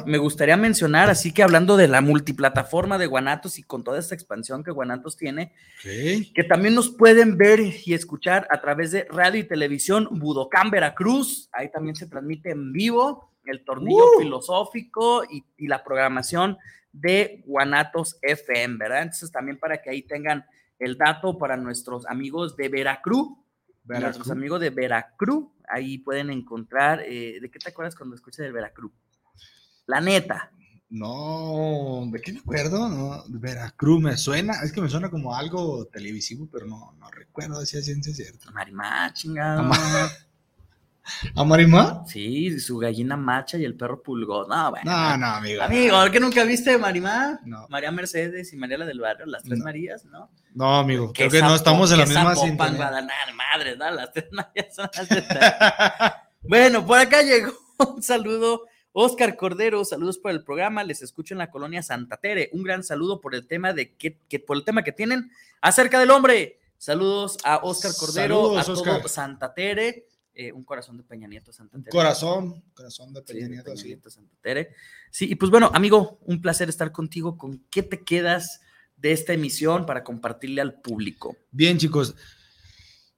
S4: me gustaría mencionar, así que hablando de la multiplataforma de Guanatos y con toda esta expansión que Guanatos tiene, que también nos pueden ver y escuchar a través de radio y televisión Budocán Veracruz. Ahí también se transmite en vivo el tornillo
S5: Uh.
S4: filosófico y, y la programación de Guanatos FM, ¿verdad? Entonces también para que ahí tengan el dato para nuestros amigos de Veracruz. Nuestros
S5: Veracruz.
S4: amigos de Veracruz, ahí pueden encontrar, eh, ¿de qué te acuerdas cuando escuchas del Veracruz? La neta.
S5: No, ¿de qué me acuerdo? No, Veracruz me suena, es que me suena como algo televisivo, pero no, no recuerdo si es ciencia cierta.
S4: Marimá, chingado.
S5: ¿A Marimá?
S4: Sí, su gallina macha y el perro pulgón. No, bueno.
S5: No, no, amigo.
S4: Amigo, ¿qué nunca viste Marimá? María Mercedes y María la del barrio, las tres Marías, ¿no?
S5: No, amigo, creo que no estamos en la misma sintonía.
S4: Guadalajara, madre, ¿no? Las tres Marías son las tres. Bueno, por acá llegó un saludo. Oscar Cordero, saludos por el programa. Les escucho en la colonia Santa Tere. Un gran saludo por el tema de que, que- por el tema que tienen acerca del hombre. Saludos a Oscar Cordero,
S5: Saludos,
S4: a todo
S5: Oscar.
S4: Santa Tere. Eh, un corazón de Peña Nieto Santa Tere.
S5: Corazón, corazón de Peña
S4: Sí,
S5: Nieto,
S4: Peña
S5: sí.
S4: Nieto, Santa Tere. Sí, y pues bueno, amigo, un placer estar contigo. ¿Con qué te quedas de esta emisión para compartirle al público?
S5: Bien, chicos.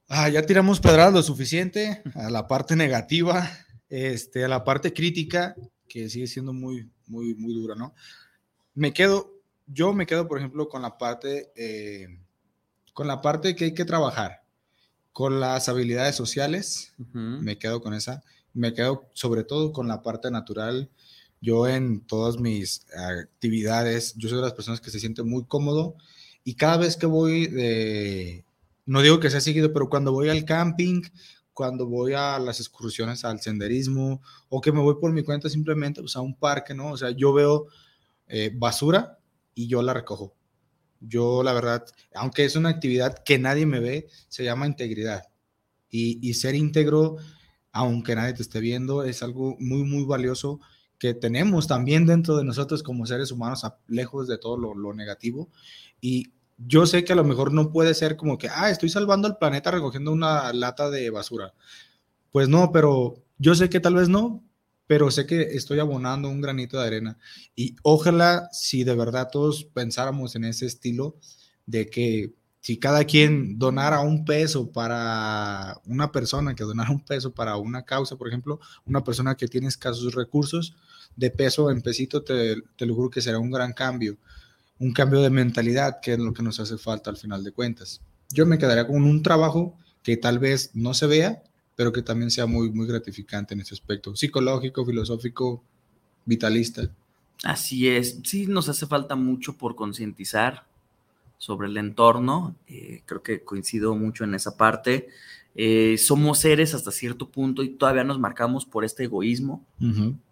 S5: Ah, ya tiramos pedradas lo suficiente a la parte negativa, este, a la parte crítica, que sigue siendo muy, muy, muy dura, ¿no? Me quedo, yo me quedo, por ejemplo, con la parte, eh, con la parte que hay que trabajar, con las habilidades sociales, me quedo con esa, me quedo sobre todo con la parte natural. Yo en todas mis actividades, yo soy de las personas que se siente muy cómodo y cada vez que voy de, no digo que sea seguido, pero cuando voy al camping, cuando voy a las excursiones al senderismo o que me voy por mi cuenta simplemente pues, a un parque, ¿no? O sea, yo veo eh, basura y yo la recojo. Yo, la verdad, aunque es una actividad que nadie me ve, se llama integridad. Y, y ser íntegro, aunque nadie te esté viendo, es algo muy, muy valioso que tenemos también dentro de nosotros como seres humanos, lejos de todo lo, lo negativo. Y yo sé que a lo mejor no puede ser como que, ah, estoy salvando al planeta recogiendo una lata de basura. Pues no, pero yo sé que tal vez no, pero sé que estoy abonando un granito de arena. Y ojalá si de verdad todos pensáramos en ese estilo de que si cada quien donara un peso para una persona, que donara un peso para una causa, por ejemplo, una persona que tiene escasos recursos, de peso en pesito, te, te lo juro que será un gran cambio, un cambio de mentalidad, que es lo que nos hace falta al final de cuentas. Yo me quedaría con un trabajo que tal vez no se vea, pero que también sea muy, muy gratificante en ese aspecto, psicológico, filosófico, vitalista.
S4: Así es, sí nos hace falta mucho por concientizar sobre el entorno, eh, creo que coincido mucho en esa parte. Eh, somos seres hasta cierto punto y todavía nos marcamos por este egoísmo.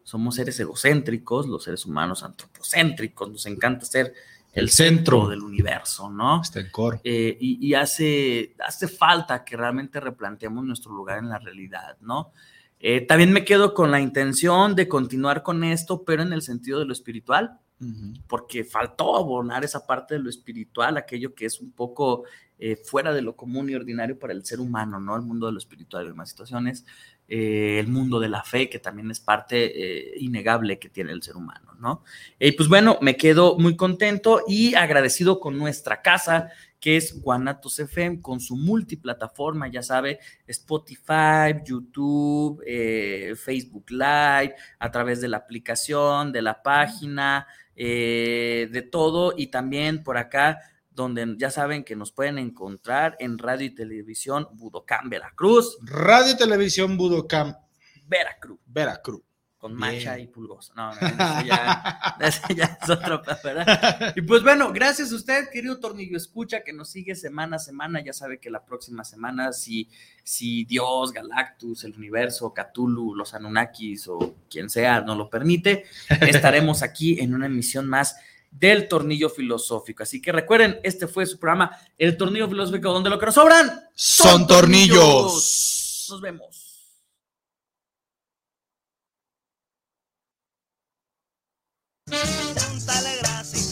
S4: Somos seres egocéntricos, los seres humanos antropocéntricos, nos encanta ser el,
S5: centro.
S4: del universo, ¿no?
S5: Está el core.
S4: Eh, y y hace, hace falta que realmente replanteemos nuestro lugar en la realidad, ¿no? Eh, también me quedo con la intención de continuar con esto, pero en el sentido de lo espiritual, porque faltó abonar esa parte de lo espiritual, aquello que es un poco eh, fuera de lo común y ordinario para el ser humano, ¿no? El mundo de lo espiritual en más situaciones, eh, el mundo de la fe, que también es parte eh, innegable que tiene el ser humano, ¿no? Y pues bueno, me quedo muy contento y agradecido con nuestra casa, que es Guanatos FM, con su multiplataforma, ya sabe, Spotify, YouTube, eh, Facebook Live, a través de la aplicación, de la página, de todo, y también por acá, donde ya saben que nos pueden encontrar en radio y televisión Budocán, Veracruz.
S5: Radio y Televisión Budocam,
S4: Veracruz.
S5: Veracruz.
S4: con Macha y Pulgoso. No, no, eso ya, eso ya es otro, ¿verdad? Y pues bueno, gracias a usted, querido Tornillo Escucha, que nos sigue semana a semana. Ya sabe que la próxima semana, si, si Dios, Galactus, el universo, Cthulhu, los Anunnakis o quien sea nos lo permite, estaremos aquí en una emisión más del Tornillo Filosófico. Así que recuerden, este fue su programa, El Tornillo Filosófico, donde lo que nos sobran
S5: son tornillos.
S4: Nos vemos.
S13: Gracias